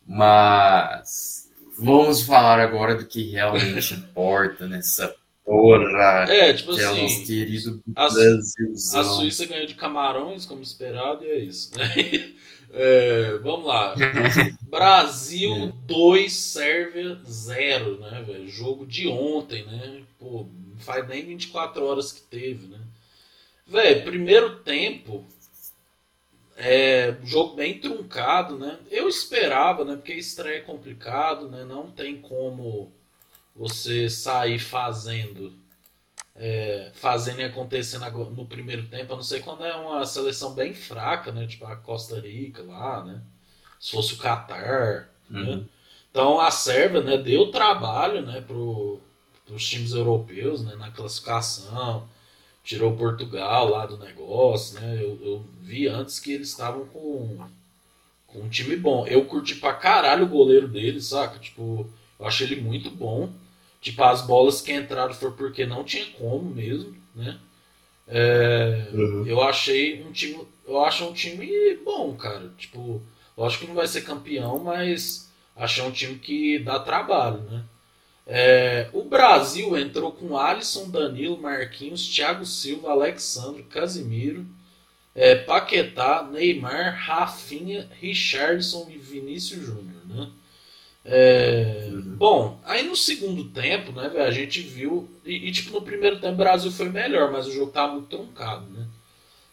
Mas vamos falar agora do que realmente importa nessa porra. É, tipo Que é o nosso assim, querido a- Brasilzão. a Suíça ganhou de Camarões, como esperado, e é isso, né? É, vamos lá. Brasil 2, Sérvia 0, né, velho? Jogo de ontem, né? Pô, não faz nem 24 horas que teve, né? Velho, primeiro tempo, é, jogo bem truncado, né? Eu esperava, né? Porque estreia é complicado, né? Não tem como você sair fazendo é, fazendo e acontecendo no primeiro tempo, a não ser quando é uma seleção bem fraca, né? Tipo a Costa Rica lá, né? Se fosse o Catar, né? Uhum. Então a Sérvia, né, deu trabalho, né, pro, pros times europeus, né, na classificação. Tirou Portugal lá do negócio, né? Eu, eu vi antes que eles estavam com, com um time bom. Eu curti pra caralho o goleiro deles, saca? Tipo, eu achei ele muito bom. Tipo, as bolas que entraram foi porque não tinha como mesmo, né? É, Uhum. Eu achei um time. Eu acho um time bom, cara. Tipo, lógico que não vai ser campeão, mas achei um time que dá trabalho, né? É, o Brasil entrou com Alisson, Danilo, Marquinhos, Thiago Silva, Alexandre, Casimiro, é, Paquetá, Neymar, Rafinha, Richardson e Vinícius Júnior, né? É, Bom, aí no segundo tempo, né, a gente viu. E, e, tipo, no primeiro tempo o Brasil foi melhor, mas o jogo tava muito truncado, né?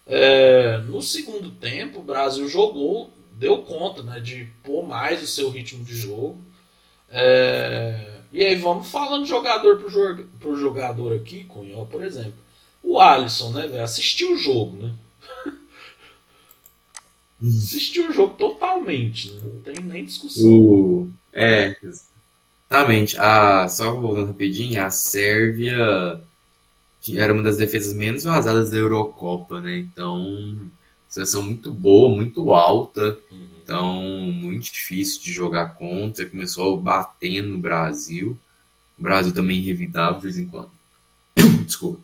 É, no segundo tempo, o Brasil jogou, deu conta, né, de pôr mais o seu ritmo de jogo. É, e aí vamos falando jogador por, jo- jogador aqui, Cunha, ó, por exemplo. O Alisson, né, velho, assistiu o jogo, né? assistiu o jogo totalmente, né? Não tem nem discussão. O... É, exatamente. A... Só voltando rapidinho, a Sérvia era uma das defesas menos vazadas da Eurocopa, né? Então, seleção muito boa, muito alta. Então, muito difícil de jogar contra. Começou batendo no Brasil. O Brasil também revidava de vez em quando. Desculpa.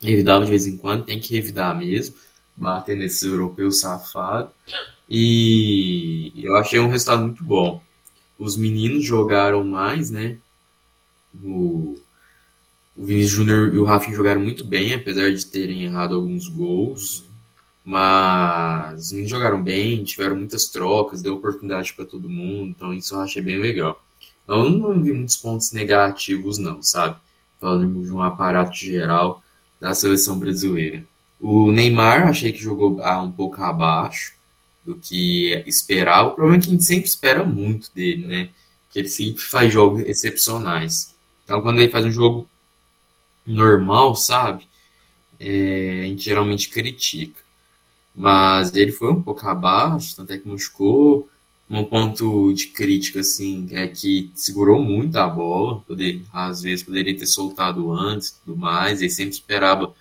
Revidava de vez em quando, tem que revidar mesmo. Bater nesses europeus safados. E eu achei um resultado muito bom. Os meninos jogaram mais, né? O, o Vinícius Júnior e o Rafinha jogaram muito bem, apesar de terem errado alguns gols. Mas meninos jogaram bem, tiveram muitas trocas, deu oportunidade para todo mundo, então isso eu achei bem legal. Eu não vi muitos pontos negativos, não, sabe? Falando de um aparato geral da seleção brasileira. O Neymar, achei que jogou ah, um pouco abaixo do que esperava. O problema é que a gente sempre espera muito dele, né? Que ele sempre faz jogos excepcionais. Então, quando ele faz um jogo normal, sabe? É, a gente geralmente critica. Mas ele foi um pouco abaixo, tanto é que machucou. Um ponto de crítica, assim, é que segurou muito a bola. Poder, às vezes poderia ter soltado antes e tudo mais. Ele sempre esperava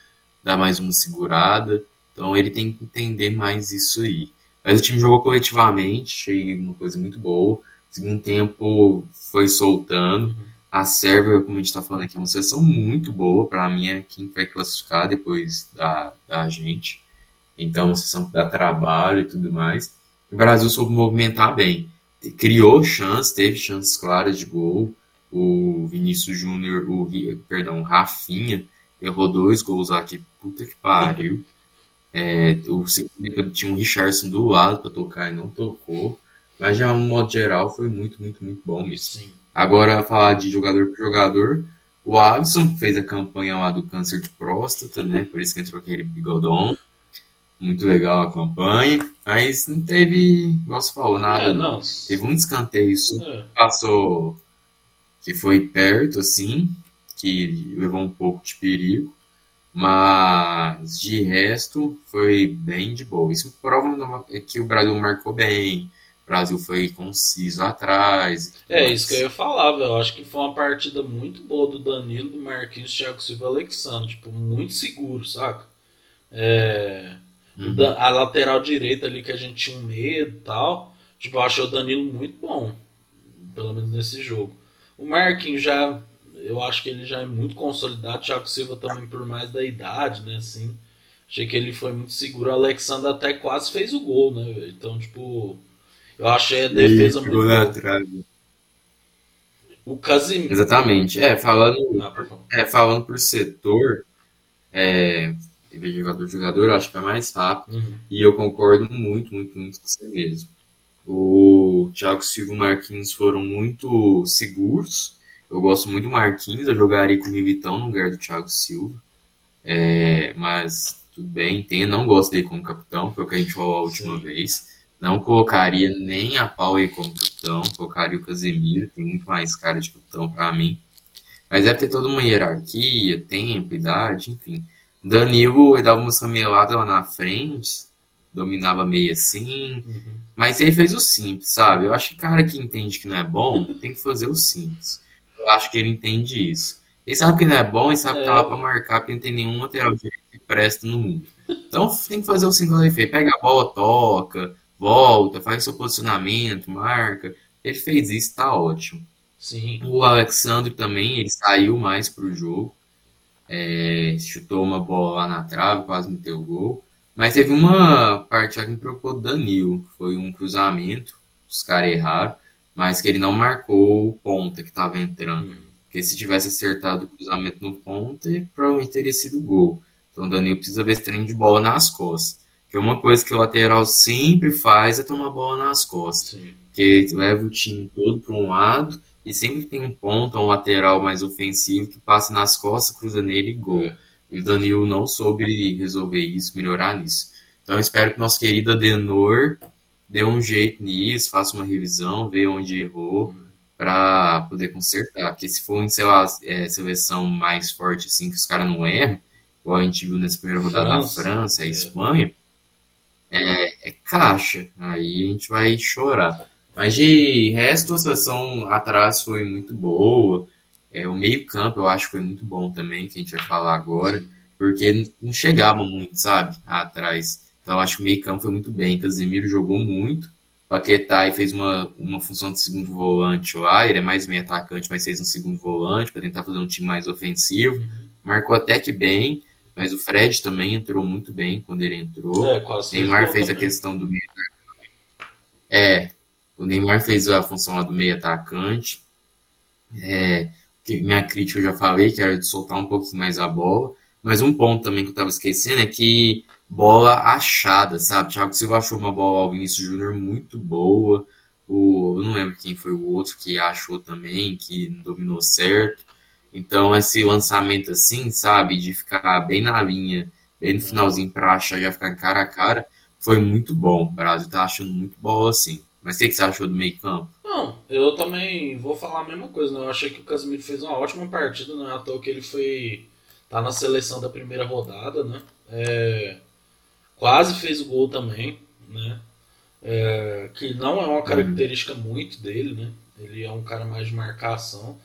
dar mais uma segurada. Então ele tem que entender mais isso aí. Mas o time jogou coletivamente, achei uma coisa muito boa. Segundo tempo foi soltando. A Sérvia, como a gente está falando aqui, é uma seleção muito boa. Para mim, é quem vai classificar depois da, da gente. Então, seleção que dá trabalho e tudo mais. O Brasil soube movimentar bem. Criou chances, teve chances claras de gol. O Vinícius Júnior, o perdão, Rafinha, errou dois gols que puta que pariu. É, o segundo tinha um Richardson do lado para tocar e não tocou. Mas já, no modo geral, foi muito, muito, muito bom mesmo. Sim. Agora, falar de jogador por jogador, o Alisson fez a campanha lá do câncer de próstata, né? Por isso que entrou aquele bigodão. Muito legal a campanha. Mas não teve, igual você falou, nada. É, não. Teve um descanteio isso é. passou que foi perto, assim, que levou um pouco de perigo. Mas de resto foi bem de boa. Isso prova que o Brasil marcou bem, o Brasil foi conciso atrás. É isso que eu ia falar, velho. Eu acho que foi uma partida muito boa do Danilo, do Marquinhos, Thiago Silva e Alexandre. Tipo, muito seguro, saca? É... Uhum. A lateral direita ali que a gente tinha um medo e tal. Tipo, eu achei o Danilo muito bom. Pelo menos nesse jogo. O Marquinhos já eu acho que ele já é muito consolidado. Thiago Silva também por mais da idade, né? Assim, achei que ele foi muito seguro. O Alexandre até quase fez o gol, né? Então, tipo, eu achei a defesa e, muito boa. O Casimiro. Exatamente. É, falando, é, falando por setor, é, jogador jogador, eu acho que é mais rápido. Uhum. E eu concordo muito, muito, muito com você mesmo. O Thiago Silva e o Marquinhos foram muito seguros eu gosto muito do Marquinhos, eu jogaria com o Militão no lugar do Thiago Silva. É, mas tudo bem, entendo, não gosto dele como capitão, foi o que a gente falou a última Sim. vez. Não colocaria nem a Pau aí como capitão, colocaria o Casemiro, tem muito mais cara de capitão para mim. Mas deve ter toda uma hierarquia, tempo, idade, enfim. Danilo ele dava uma samelada lá na frente, dominava meio assim, uhum. mas ele fez o simples, sabe? Eu acho que cara que entende que não é bom tem que fazer o simples. Eu acho que ele entende isso. Ele sabe que não é bom e sabe é. que tá lá pra marcar, porque não tem nenhum lateral que presta no mundo. Então tem que fazer o single ele fez. Pega a bola, toca, volta, faz seu posicionamento, marca. Ele fez isso, tá ótimo. Sim. O Alexandre também, ele saiu mais pro jogo. É, chutou uma bola lá na trave, quase meteu o gol. Mas teve uma parte que me preocupou do Danilo. Foi um cruzamento, os caras erraram mas que ele não marcou o ponta que estava entrando. Porque se tivesse acertado o cruzamento no ponta, provavelmente teria sido gol. Então o Danilo precisa ver esse trem de bola nas costas. Que é uma coisa que o lateral sempre faz é tomar bola nas costas. Sim. Que leva o time todo para um lado e sempre tem um ponto, um lateral mais ofensivo que passa nas costas, cruza nele e gol. E o Danilo não soube resolver isso, melhorar nisso. Então eu espero que nosso querido Adenor dê um jeito nisso, faça uma revisão, vê onde errou, para poder consertar. Porque se for em, sei lá, é, seleção mais forte, assim, que os caras não erram, igual a gente viu nessa primeira rodada França, na França, a Espanha, é, é, caixa. Aí a gente vai chorar. Mas de resto, a seleção atrás foi muito boa. É, o meio-campo eu acho que foi muito bom também, que a gente vai falar agora, porque não chegava muito, sabe, atrás. Então acho que o meio campo foi muito bem. Casemiro jogou muito. Paquetá fez uma, uma função de segundo volante lá. Ele é mais meio atacante, mas fez um segundo volante para tentar fazer um time mais ofensivo. Marcou até que bem, mas o Fred também entrou muito bem quando ele entrou. É, Neymar fez também. a questão do meio É, o Neymar fez a função lá do meio atacante. É, minha crítica eu já falei, que era de soltar um pouquinho mais a bola. Mas um ponto também que eu estava esquecendo é que bola achada, sabe? Thiago Silva achou uma bola ao Vinícius Júnior muito boa. O, eu não lembro quem foi o outro que achou também, que dominou certo. Então, esse lançamento assim, sabe, de ficar bem na linha, bem no finalzinho para achar já ficar cara a cara, foi muito bom. O Brasil tá achando muito bola assim. Mas o que, que você achou do meio campo? Não, eu também vou falar a mesma coisa. Né? Eu achei que o Casemiro fez uma ótima partida, não é à toa que ele foi. tá na seleção da primeira rodada, né? É, quase fez o gol também, né? É, que não é uma característica muito dele, né? Ele é um cara mais de marcação.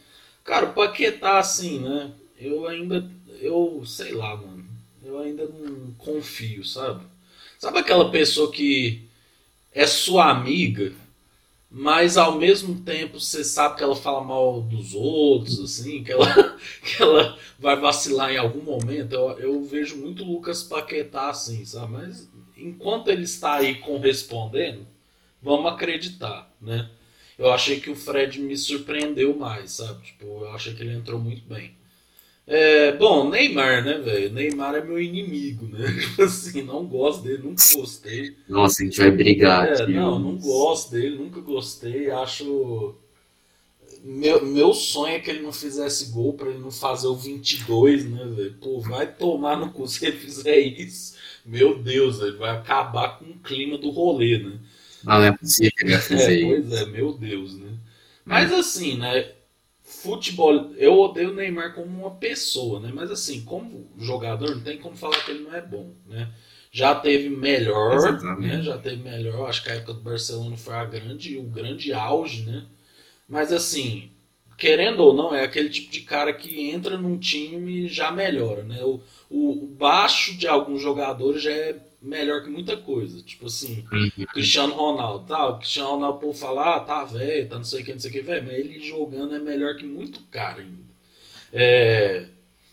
Cara, o Paquetá, assim, né? Eu ainda, eu sei lá, mano. Eu ainda não confio, sabe? Sabe aquela pessoa que é sua amiga, mas ao mesmo tempo você sabe que ela fala mal dos outros, assim, que ela, que ela vai vacilar em algum momento. Eu, eu vejo muito Lucas Paquetá assim, sabe? Mas enquanto ele está aí correspondendo, vamos acreditar, né? Eu achei que o Fred me surpreendeu mais, sabe? Tipo, eu achei que ele entrou muito bem. É, bom, Neymar, né, velho? Neymar é meu inimigo, né? Tipo assim, não gosto dele, nunca gostei. Nossa, a gente vai brigar. É, não, não gosto dele, nunca gostei. Acho. Meu, meu sonho é que ele não fizesse gol pra ele não fazer o 22, né, velho? Pô, vai tomar no cu se ele fizer isso. Meu Deus, ele vai acabar com o clima do rolê, né? Não, não é possível que ele vai fazer é, Pois é, meu Deus, né? Mas assim, né? Futebol, eu odeio o Neymar como uma pessoa, né? Mas assim, como jogador, não tem como falar que ele não é bom, né? Já teve melhor, né? Já teve melhor. Acho que a época do Barcelona foi a grande, o grande auge, né? Mas assim, querendo ou não, é aquele tipo de cara que entra num time e já melhora, né? O, o, o baixo de alguns jogadores já é melhor que muita coisa. Tipo assim, uhum. Cristiano Ronaldo, tá? O Cristiano Ronaldo por falar, ah, tá velho, tá não sei o que, não sei o que, velho, mas ele jogando é melhor que muito cara ainda. É...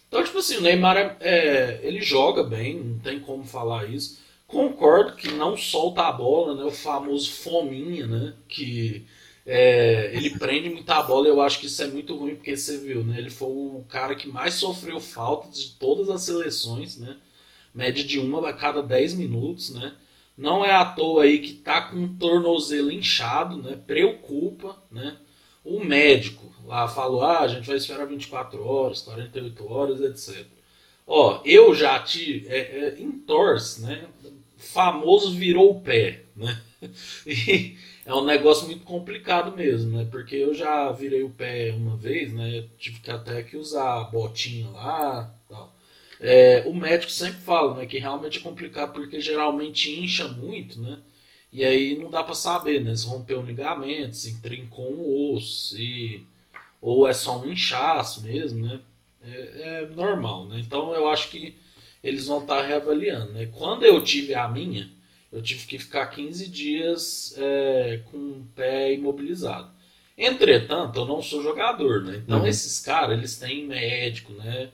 Então, tipo assim, o Neymar é, é, ele joga bem, não tem como falar isso. Concordo que não solta a bola, né? O famoso fominha, né? Que é, ele prende muita bola. Eu acho que isso é muito ruim porque você viu, né? Ele foi o cara que mais sofreu falta de todas as seleções, né? Média de uma a cada 10 minutos, né? Não é à toa aí que tá com um tornozelo inchado, né? Preocupa, né? O médico lá falou: ah, a gente vai esperar 24 horas, 48 horas, etc. Ó, eu já tive. É, é, entorce, né? Famoso virou o pé, né? E é um negócio muito complicado mesmo, né? Porque eu já virei o pé uma vez, né? tive que até que usar a botinha lá. É, o médico sempre fala né, que realmente é complicado porque geralmente incha muito, né? E aí não dá para saber, né? Se rompeu o ligamento, se trincou um osso, se... ou é só um inchaço mesmo, né? É, é normal, né? Então eu acho que eles vão estar tá reavaliando, né? Quando eu tive a minha, eu tive que ficar 15 dias é, com o pé imobilizado. Entretanto, eu não sou jogador, né? Então uhum. esses caras, eles têm médico, né?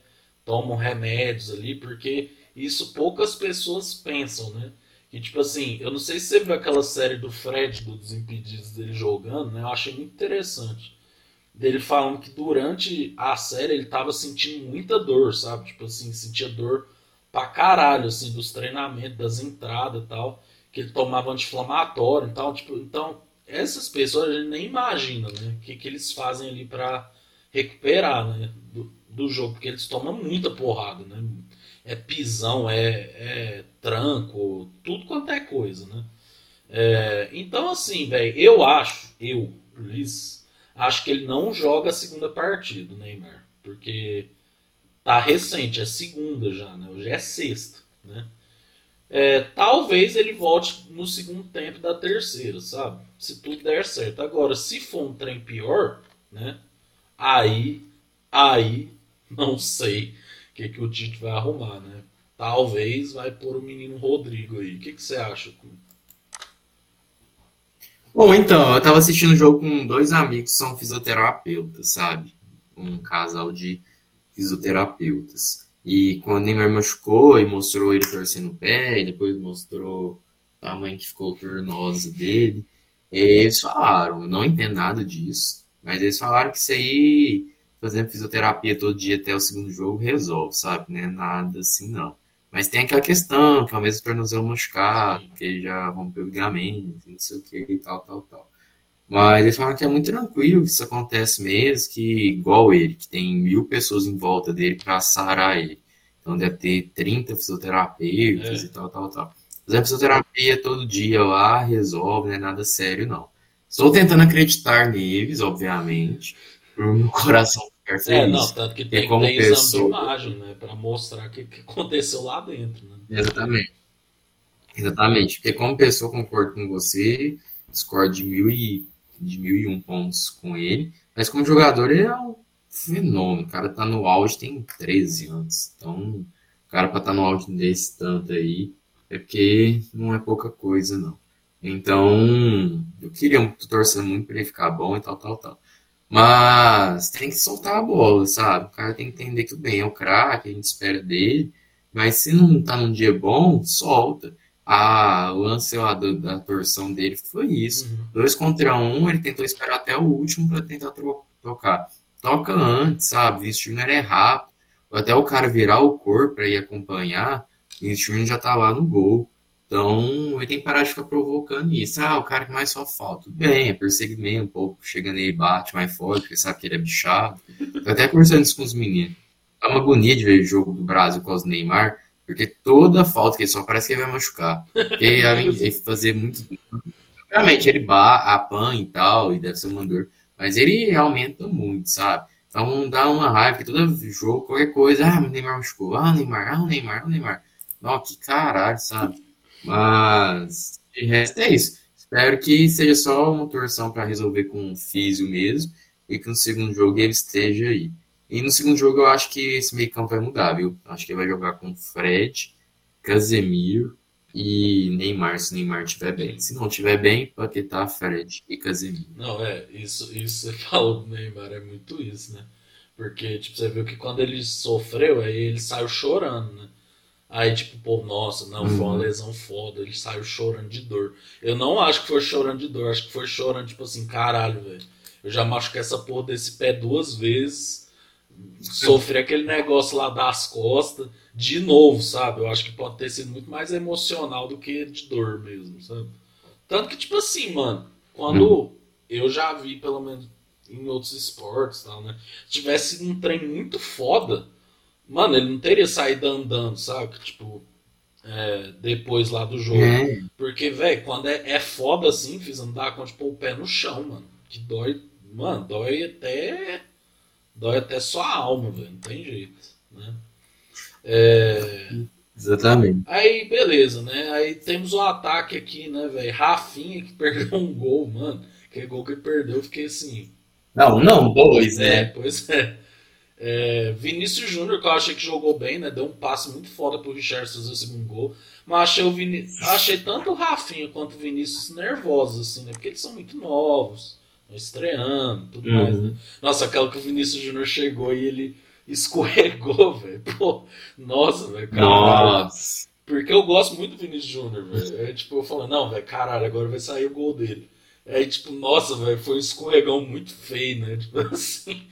Tomam remédios ali, porque isso poucas pessoas pensam, né? Que tipo assim, eu não sei se você viu aquela série do Fred, do Desimpedidos dele jogando, né? Eu achei muito interessante. Dele falando que durante a série ele tava sentindo muita dor, sabe? Tipo assim, sentia dor pra caralho, assim, dos treinamentos, das entradas e tal. Que ele tomava anti-inflamatório e tal. Tipo, então, essas pessoas a gente nem imagina, né? O que, que eles fazem ali para recuperar, né? Do, do jogo, porque eles tomam muita porrada, né? É pisão, é, é tranco, tudo quanto é coisa, né? É, então, assim, velho, eu acho, eu, Luiz, acho que ele não joga a segunda partida, Neymar, porque tá recente, é segunda já, né? Hoje é sexta, né? É, talvez ele volte no segundo tempo da terceira, sabe? Se tudo der certo. Agora, se for um trem pior, né? Aí, aí não sei o que, que o Tite vai arrumar, né? Talvez vai pôr o menino Rodrigo aí. O que, que você acha? Bom, então, eu tava assistindo o jogo com dois amigos que são fisioterapeutas, sabe? Um casal de fisioterapeutas. E quando o Neymar machucou e mostrou ele torcendo o pé, e depois mostrou a mãe que ficou tornosa dele, eles falaram, eu não entendo nada disso, mas eles falaram que isso aí fazendo fisioterapia todo dia até o segundo jogo resolve, sabe? Né? Nada assim, não. Mas tem aquela questão, que é o mesmo tornozelo machucado, que já rompeu o ligamento, não sei o que e tal, tal, tal. Mas eles falam que é muito tranquilo que isso acontece mesmo, que igual ele, que tem mil pessoas em volta dele para sarar ele. Então deve ter 30 fisioterapeutas é. e tal, tal, tal. Fazendo fisioterapia todo dia lá, resolve, não é nada sério, não. Estou tentando acreditar neles, obviamente meu coração ficar feliz. É, não, tanto que tem, como tem pessoa... exame de imagem, né? Pra mostrar o que, que aconteceu lá dentro, né? Exatamente. Exatamente. Porque como pessoa concordo com você, discordo de mil e, de mil e um pontos com ele, mas como jogador ele é um fenômeno. O cara tá no auge tem 13 anos. Então, o cara pra estar tá no auge desse tanto aí, é porque não é pouca coisa, não. Então, eu queria muito torcer muito para ele ficar bom e tal, tal, tal. Mas tem que soltar a bola, sabe? O cara tem que entender que o bem é o craque, a gente espera dele. Mas se não tá num dia bom, solta. Ah, o lance lá da, da torção dele foi isso. Uhum. Dois contra um, ele tentou esperar até o último para tentar tocar. Toca antes, sabe? Vinicius Júnior é rápido. Até o cara virar o corpo para ir acompanhar, Vinicius Júnior já tá lá no gol. Então, ele tem que parar de ficar provocando isso. Ah, o cara que mais só falta. Tudo bem, é perseguimento, um pouco, chega nele, bate mais forte, porque sabe que ele é bichado. Tô até conversando isso com os meninos. É uma agonia de ver o jogo do Brasil com os Neymar, porque toda falta que ele só parece que ele vai machucar. Porque ele fazer muito. Realmente, ele apanha e tal, e deve ser uma dor. Mas ele aumenta muito, sabe? Então dá uma raiva que todo jogo, qualquer coisa, ah, o Neymar machucou, ah, o Neymar, ah, o Neymar, ah, o Neymar. Nossa, que caralho, sabe? Mas de resto é isso. Espero que seja só uma torção para resolver com o físio mesmo e que no segundo jogo ele esteja aí. E no segundo jogo eu acho que esse meio campo vai mudar, viu? Acho que ele vai jogar com Fred, Casemiro e Neymar, se Neymar estiver bem. Se não estiver bem, Paquetá, Fred e Casemiro. Não, é, isso, isso você falou do Neymar, é muito isso, né? Porque, tipo, você viu que quando ele sofreu, aí ele saiu chorando, né? Aí, tipo, pô, nossa, não, foi uma uhum. lesão foda. Ele saiu chorando de dor. Eu não acho que foi chorando de dor, acho que foi chorando, tipo assim, caralho, velho. Eu já machuquei essa porra desse pé duas vezes. Sofri aquele negócio lá das costas. De novo, sabe? Eu acho que pode ter sido muito mais emocional do que de dor mesmo, sabe? Tanto que, tipo assim, mano, quando uhum. eu já vi, pelo menos em outros esportes tal, né? Se tivesse um trem muito foda Mano, ele não teria saído andando, sabe? Tipo, é, depois lá do jogo. É. Porque, velho, quando é, é foda assim, fiz andar com tipo, o pé no chão, mano. Que dói, mano, dói até. Dói até só a alma, velho. Não tem jeito, né? É... Exatamente. Aí, beleza, né? Aí temos o um ataque aqui, né, velho? Rafinha que perdeu um gol, mano. Que gol que ele perdeu, eu fiquei assim. Não, não, dois, né? É, pois é. É, Vinícius Júnior, que eu achei que jogou bem, né? Deu um passe muito foda pro Richardson fazer o segundo gol. Mas achei, o achei tanto o Rafinha quanto o Vinícius nervosos, assim, né? Porque eles são muito novos, estreando, tudo uhum. mais, né? Nossa, aquela que o Vinícius Júnior chegou e ele escorregou, velho. Pô, nossa, velho. Nossa. Porque eu gosto muito do Vinícius Júnior, velho. É tipo, eu falo, não, velho, caralho, agora vai sair o gol dele. Aí, tipo, nossa, velho, foi um escorregão muito feio, né? Tipo assim.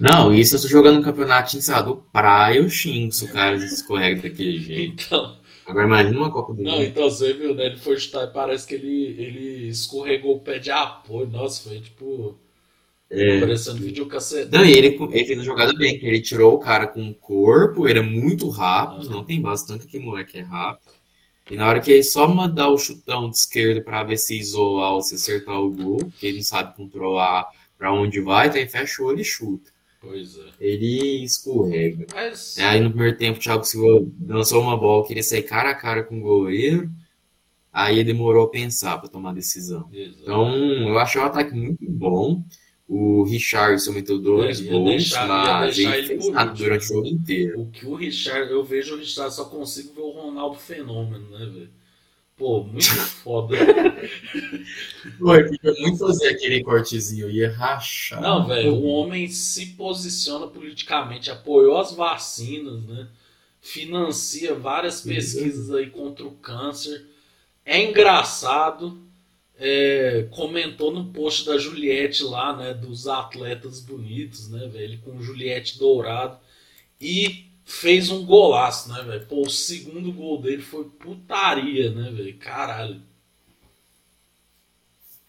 Não, isso eu tô jogando um campeonato do praia, eu xingo se o cara escorrega daquele jeito. Então. Agora imagina uma Copa do Mundo. Não, então você viu, né? Ele foi chutar e parece que ele, ele escorregou o pé de apoio. Nossa, foi tipo. É. Parecendo vídeo cacete. Não, e ele, ele fez uma jogada bem, que ele tirou o cara com o corpo, ele é muito rápido, ah. não tem bastante que moleque é rápido. E na hora que ele só mandar o chutão de esquerda para ver se isolar ou se acertar o gol, que ele não sabe controlar para onde vai, então ele fecha o olho e chuta. Pois é. Ele escorrega. Mas... Aí no primeiro tempo o Thiago Silva lançou uma bola, queria sair cara a cara com o goleiro. Aí ele demorou a pensar para tomar a decisão. Exato. Então, eu achei o ataque muito bom. O Richardson meteu dois é, gols, deixar, mas ele, ele fez nada durante o jogo inteiro. O que o Richard, eu vejo o Richard só consigo ver o Ronaldo fenômeno, né, velho? Pô, muito foda. Eu queria muito fazer aquele cortezinho, ia rachar. Não, velho, o homem se posiciona politicamente, apoiou as vacinas, né? Financia várias pesquisas aí contra o câncer. É engraçado. É, comentou no post da Juliette lá, né? Dos atletas bonitos, né, velho? Com Juliette dourado. E fez um golaço, né, velho? Pô, o segundo gol dele foi putaria, né, velho? Caralho.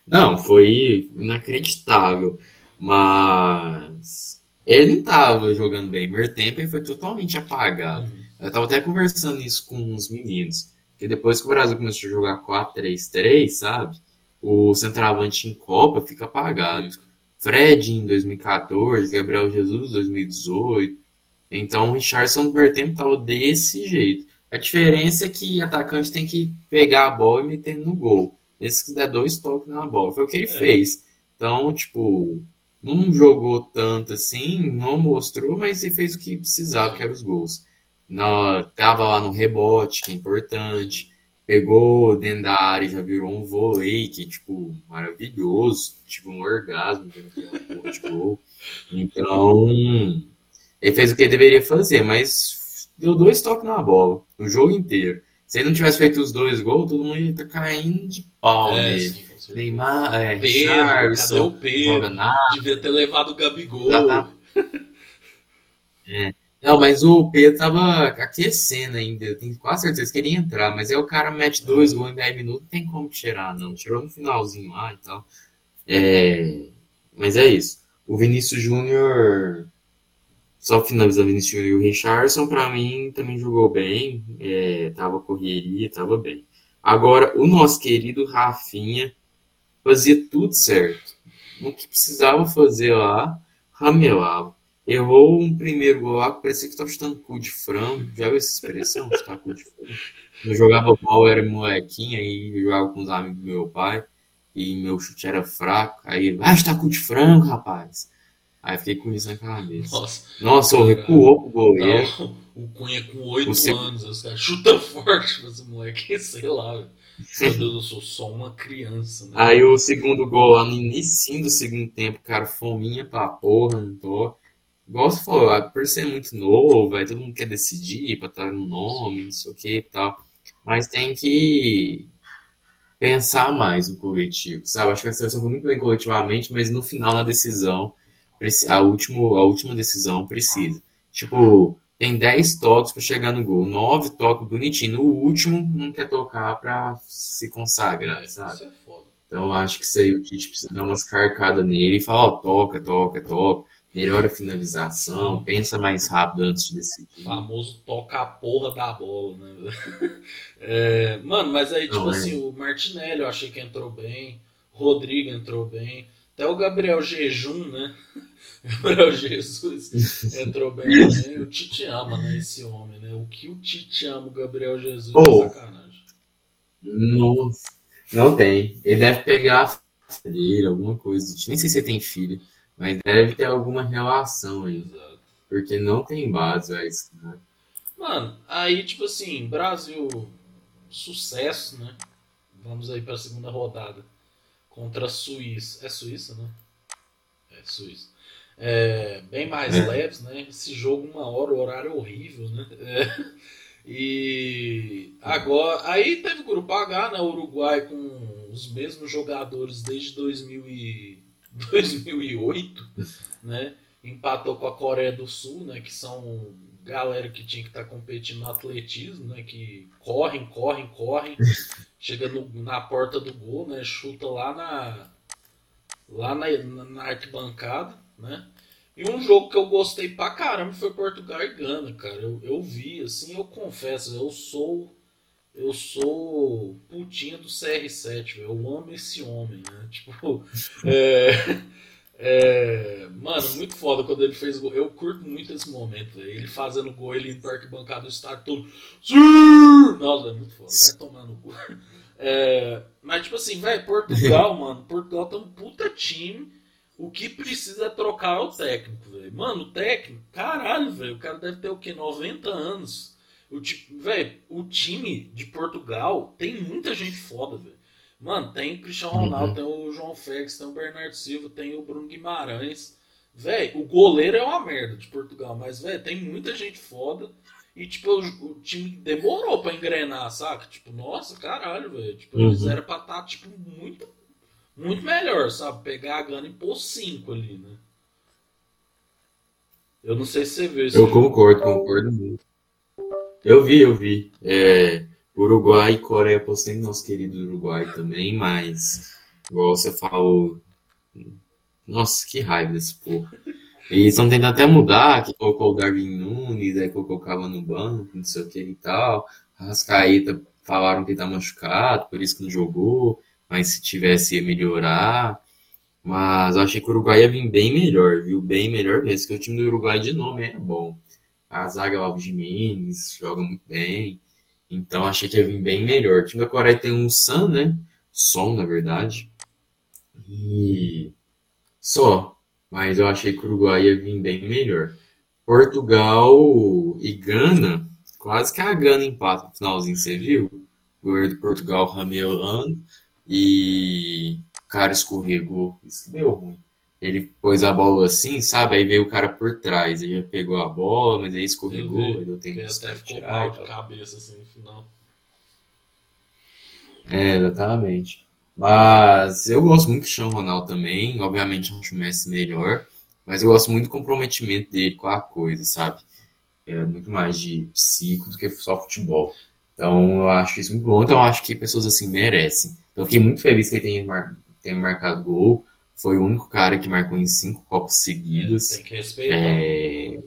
Não, foi inacreditável. Mas ele tava jogando bem. Ele foi totalmente apagado. Uhum. Eu tava até conversando isso com os meninos. Que depois que o Brasil começou a jogar 4-3-3, sabe? O centroavante em Copa fica apagado. Fred em 2014, Gabriel Jesus em 2018. Então o Richardson no primeiro tempo estava desse jeito. A diferença é que atacante tem que pegar a bola e meter no gol. Esse que der dois toques na bola. Foi o que ele é. fez. Então, tipo, não jogou tanto assim, não mostrou, mas ele fez o que precisava, que era os gols. Na, tava lá no rebote, que é importante. pegou dentro da área já virou um vôlei que, tipo, maravilhoso. Tipo, um orgasmo de gol. Então, ele fez o que ele deveria fazer, mas deu dois toques na bola, o jogo inteiro. Se ele não tivesse feito os dois gols, todo mundo ia estar tá caindo de pau é, nele. Sim, Neymar, é, Pedro, Charles, cadê o Pedro? Devia ter levado o Gabigol. Tá. é. Não, mas o Pedro tava aquecendo ainda. Eu tenho quase certeza que ele ia entrar. Mas aí o cara mete dois gols em 10 minutos, não tem como tirar, não. Tirou no finalzinho lá e tal. É... Mas é isso. O Vinícius Júnior. Só finalizando o Vinícius Júnior e o Richardson, pra mim, também jogou bem. É... Tava correria, tava bem. Agora, o nosso querido Rafinha fazia tudo certo. O que precisava fazer lá, ramelava. Errou um primeiro gol lá, parecia que estava chutando cu de frango. Já viu essa expressão? Chutar cu de frango. Eu jogava mal, era molequinha, e jogava com os amigos do meu pai. E meu chute era fraco. Aí, vai chutar cu de frango, rapaz. Aí fiquei com isso na cabeça. Nossa, Nossa cara, recuou pro goleiro. Não, o Cunha com 8 Você... anos, os caras chuta forte, mas o moleque, sei lá. Meu Deus, eu sou só uma criança. Né? Aí o segundo gol lá no início do segundo tempo, cara, fominha pra porra, não tô. Igual você falou, ah, por ser muito novo, aí todo mundo quer decidir para estar no nome, não sei o que e tal. Mas tem que pensar mais no coletivo, sabe? Acho que a seleção foi muito bem coletivamente, mas no final, na decisão, a, último, a última decisão precisa. Tipo, tem 10 toques para chegar no gol, 9 toques bonitinho. No último, não quer tocar para se consagrar, sabe? É. Então, acho que isso aí o Tite precisa dar umas carcadas nele e falar: ó, toca, toca, toca melhora a finalização, pensa mais rápido antes de decidir. O famoso toca a porra da bola, né? É, mano, mas aí, tipo Não, assim, é. o Martinelli eu achei que entrou bem, o Rodrigo entrou bem, até o Gabriel Jejum, né? Gabriel Jesus entrou bem também. O Tite ama, né, esse homem, né? O que o Tite ama o Gabriel Jesus oh, é sacanagem. Não, não tem. Ele deve pegar a dele, alguma coisa. Nem sei se tem filho. Mas deve ter alguma relação aí. Exato. Porque não tem base, é isso, né? Mano, aí, tipo assim, Brasil, sucesso, né? Vamos aí pra segunda rodada. Contra a Suíça. É Suíça, né? É Suíça. É, bem mais é. leves, né? Esse jogo, uma hora, o horário é horrível, né? É. E agora. Aí teve o grupo H, né? Uruguai com os mesmos jogadores desde 2000 e 2008, né? Empatou com a Coreia do Sul, né? Que são galera que tinha que estar tá competindo no atletismo, né? Que correm, correm, correm, chega no, na porta do gol, né? Chuta lá na lá na, na arquibancada, né? E um jogo que eu gostei pra caramba foi Portugal e Gana, cara. Eu, eu vi, assim, eu confesso, eu sou eu sou putinha do CR7, eu amo esse homem, né? Tipo, é, é, mano, muito foda quando ele fez gol. Eu curto muito esse momento, véio. ele fazendo gol, ele indo para bancada do estádio todo. Nossa, é muito foda, vai tomar no cu. É, mas, tipo assim, velho, Portugal, mano, Portugal tá um puta time. O que precisa é trocar o técnico, velho. Mano, o técnico, caralho, velho, o cara deve ter o quê? 90 anos. O, véio, o time de Portugal tem muita gente foda, velho. Mano, tem o Cristiano Ronaldo, uhum. tem o João Félix, tem o Bernardo Silva, tem o Bruno Guimarães. Velho, o goleiro é uma merda de Portugal, mas, velho, tem muita gente foda. E, tipo, o, o, time demorou pra engrenar, saca? Tipo, nossa, caralho, velho. Tipo, uhum. eles eram pra estar, tá, tipo, muito, muito melhor, sabe? Pegar a Gana e pôr cinco ali, né? Eu não sei se você viu isso. Eu concordo, concordo muito. Eu vi, eu vi. É, Uruguai e Coreia, postei no nosso querido Uruguai também, mas, igual você falou, nossa, que raiva desse povo. Eles estão tentando até mudar, que colocou o Darwin Nunes, aí colocou o Cava no banco, não sei o que e tal. Rascaeta falaram que tá machucado, por isso que não jogou, mas se tivesse ia melhorar. Mas eu achei que o Uruguai ia vir bem melhor, viu? Bem melhor mesmo, que o time do Uruguai de nome é bom. A zaga o Jimenez joga muito bem. Então achei que ia vir bem melhor. O time da Coreia tem um Sun, né? Som, na verdade. E só. Mas eu achei que o Uruguai ia vir bem melhor. Portugal e Gana, quase que a Gana empata no finalzinho, você viu? goleiro de Portugal, Ramelano, e o cara escorregou. Isso deu ruim. Ele pôs a bola assim, sabe? Aí veio o cara por trás. Ele pegou a bola, mas aí escorregou. Tenho Ele que até tirar. de cabeça assim no final. É, exatamente. Mas eu gosto muito do Cristiano Ronaldo também. Obviamente, acho o Messi melhor. Mas eu gosto muito do comprometimento dele com a coisa, sabe? É muito mais de psico do que só futebol. Então, eu acho isso muito bom. Então, eu acho que pessoas assim merecem. Então, eu fiquei muito feliz que ele tenha, mar... tenha marcado gol. Foi o único cara que marcou em cinco Copas seguidas. Tem que respeitar. É,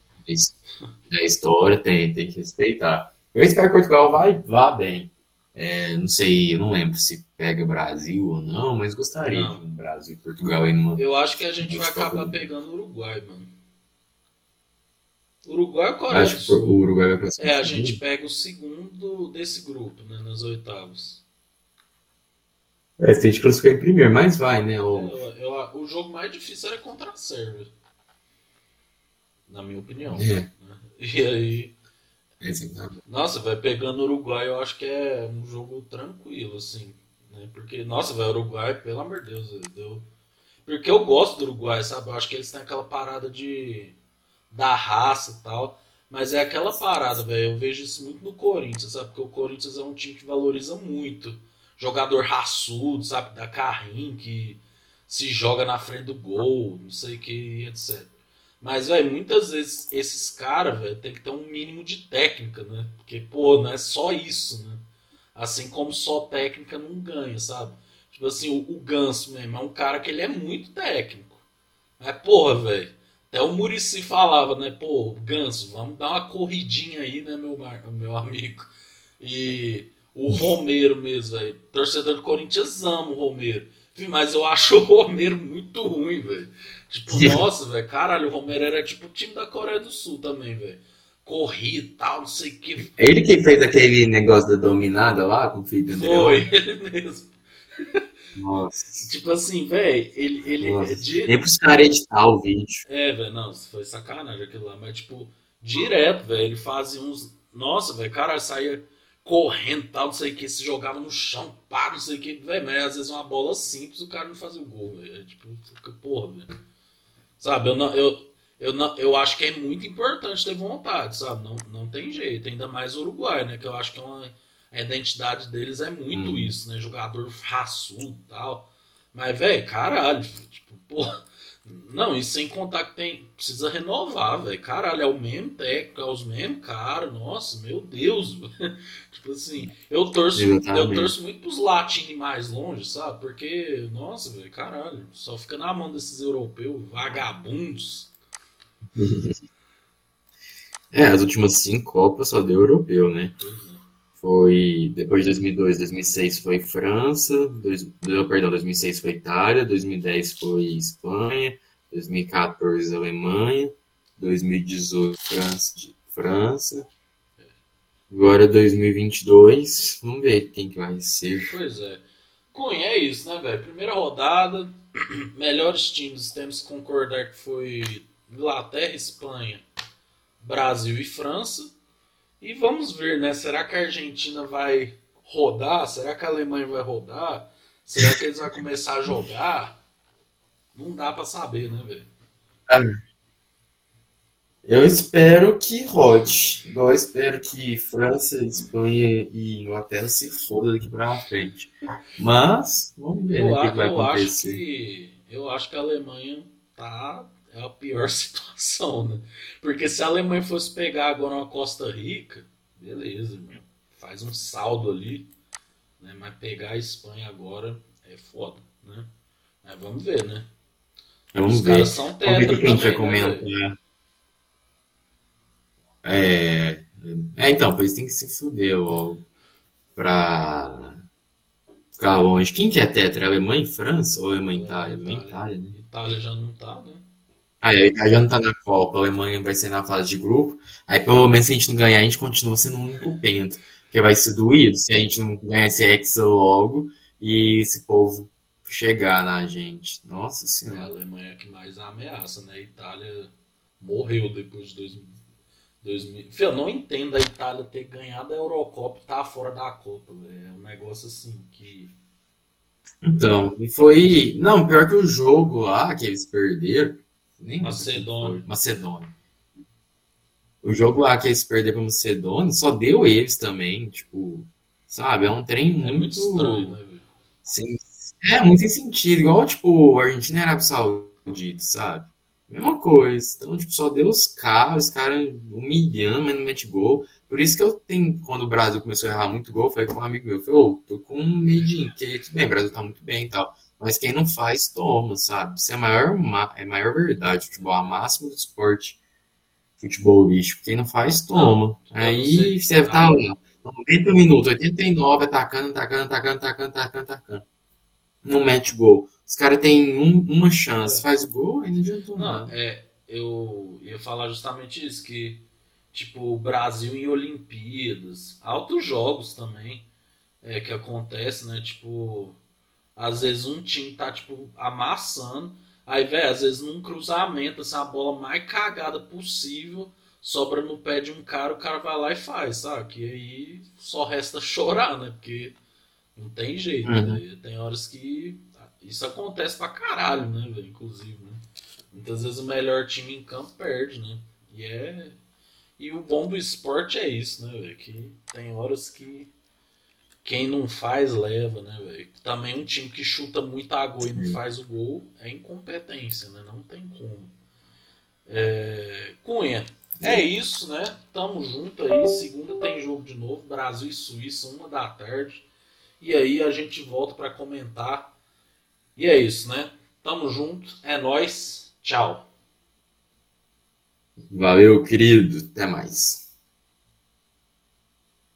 da história, tem, tem que respeitar. Eu espero que Portugal vai, vá bem. É, não sei, eu não lembro se pega Brasil ou não, mas gostaria Não. de um Brasil e Portugal aí numa. Eu acho que a gente vai acabar pegando o Uruguai, mano. Uruguai ou Coreia Acho do que Sul? o Uruguai vai pra É, a gente pega o segundo desse grupo, né? Nas oitavas. É, se a gente classificar em primeiro, mas vai, né? Eu, O... eu- o jogo mais difícil era contra a Sérvia. Na minha opinião. É. né? E aí. Exatamente. Nossa, vai pegando o Uruguai, eu acho que é um jogo tranquilo, assim. Né? Porque, nossa, vai, Uruguai, pelo amor de Deus, deu. Porque eu gosto do Uruguai, sabe? Eu acho que eles têm aquela parada de. da raça e tal. Mas é aquela parada, velho. Eu vejo isso muito no Corinthians, sabe? Porque o Corinthians é um time que valoriza muito. Jogador raçudo, sabe? Da carrinho, que se joga na frente do gol, não sei o que, etc. Mas, velho, muitas vezes esses caras, velho, tem que ter um mínimo de técnica, né? Porque, pô, não é só isso, né? Assim como só técnica não ganha, sabe? Tipo assim, o, o Ganso mesmo é um cara que ele é muito técnico. Mas, porra, velho, até o Murici falava, né? Pô, Ganso, vamos dar uma corridinha aí, né, meu, meu amigo? E o Romero mesmo, velho. Torcedor do Corinthians ama o Romero. Mas eu acho o Romero muito ruim, velho. Tipo, nossa, velho, caralho, o Romero era tipo o time da Coreia do Sul também, velho. Corria e tal, não sei o que. Ele que fez aquele negócio da dominada lá com o Felipe André. Foi ele mesmo. Nossa. Tipo assim, velho, ele, ele é Nossa. de... Nem pros caras editar o vídeo. É, velho, não, foi sacanagem aquilo lá. Mas, tipo, direto, velho, ele fazia uns. Nossa, velho, cara, saía correndo tal, não sei o que, se jogava no chão, pá, não sei o que, velho, mas às vezes uma bola simples o cara não fazia o gol, velho. É, Tipo, fica, porra, velho. Sabe, eu não. Eu, eu, não, eu acho que é muito importante ter vontade, sabe? Não, não tem jeito. Ainda mais o Uruguai, né? Que eu acho que é uma, a identidade deles é muito Hum. isso, né? Jogador raçudo e tal. Mas, velho, caralho, tipo, porra. Não, e sem contar que tem. Precisa renovar, velho. Caralho, é o mesmo técnico, é os mesmos caras. Nossa, meu Deus. tipo assim, eu torço, eu torço muito pros latinos mais longe, sabe? Porque, nossa, velho, caralho, só fica na mão desses europeus vagabundos. É, as últimas cinco Copas só deu europeu, né? Foi depois de 2002, 2006 foi França, dois, perdão, 2006 foi Itália, 2010 foi Espanha, 2014 Alemanha, 2018 França, França. Agora 2022, vamos ver quem que vai ser. Pois é. Cunha, é isso, né, velho? Primeira rodada, melhores times, temos que concordar que foi Inglaterra, Espanha, Brasil e França. E vamos ver, né? Será que a Argentina vai rodar? Será que a Alemanha vai rodar? Será que eles vão começar a jogar? Não dá pra saber, né, velho? Eu espero que rode. Igual eu espero que França, Espanha e Inglaterra se fodam daqui pra frente. Mas, vamos ver né, Eu, o que a- que vai eu acho acontecer. que eu acho que a Alemanha tá é a pior situação, né? Porque se a Alemanha fosse pegar agora uma Costa Rica, beleza, irmão. Faz um saldo ali, né? Mas pegar a Espanha agora é foda, né? Mas vamos ver, né? Vamos Os ver. caras são tetra que vai também, né, comentar. É, é, então, pois tem que se fuder logo pra ficar longe. Quem que é tetra? Alemanha e França ou Alemanha e Itália? E Itália, né? Itália já não tá, né? Aí a Itália não tá na Copa, a Alemanha vai ser na fase de grupo. Aí pelo menos se a gente não ganhar, a gente continua sendo um único pento. Porque vai ser doído se a gente não ganhar esse Hexa logo e esse povo chegar na gente. Nossa É a senhora. Alemanha que mais ameaça, né? A Itália morreu depois de dois- 2000. Eu não entendo a Itália ter ganhado a Eurocopa e estar tá fora da Copa. É um negócio assim que. Então, foi. Não, pior que o jogo lá que eles perderam. Nem Macedônia. Macedônia. O jogo lá que eles perderam para Macedônia só deu eles também. Tipo, sabe? É um trem é muito. muito estranho, né, Sem, é, muito sem sentido. Igual, tipo, a Argentina era Saudita, sabe? Mesma coisa. Então, tipo, só deu os caras, os caras humilhando, mas não mete gol. Por isso que eu tenho, quando o Brasil começou a errar muito gol, falei com um amigo meu, falei, ô, oh, tô com um medinho, que tudo bem, o Brasil tá muito bem e tal. Mas quem não faz, toma, sabe? Isso é a maior, é a maior verdade. Futebol, a máxima do esporte futebolístico. Quem não faz, toma. Não, Aí você tá lá, 90 minutos, 89, atacando, atacando, atacando, atacando, atacando, atacando. Não mete gol. Os caras têm um, uma chance, faz gol e não adiantou não, nada. É, eu ia falar justamente isso, que tipo, o Brasil em Olimpíadas, altos jogos também é, que acontece, né? Tipo, às vezes um time tá, tipo, amassando, aí, velho, às vezes num cruzamento, assim, a bola mais cagada possível, sobra no pé de um cara, o cara vai lá e faz, sabe? Que aí só resta chorar, né? Porque não tem jeito, uhum. né? Tem horas que isso acontece pra caralho, né, velho? Inclusive, né? Muitas vezes o melhor time em campo perde, né? E é. E o bom do esporte é isso, né, velho? Que tem horas que quem não faz leva, né, velho? Também um time que chuta muita gol e não faz o gol é incompetência, né? Não tem como. É... Cunha, é isso, né? Tamo junto aí. Segunda tem jogo de novo, Brasil e Suíça, uma da tarde. E aí a gente volta para comentar e é isso, né? Tamo junto, é nós. Tchau. Valeu, querido. Até mais.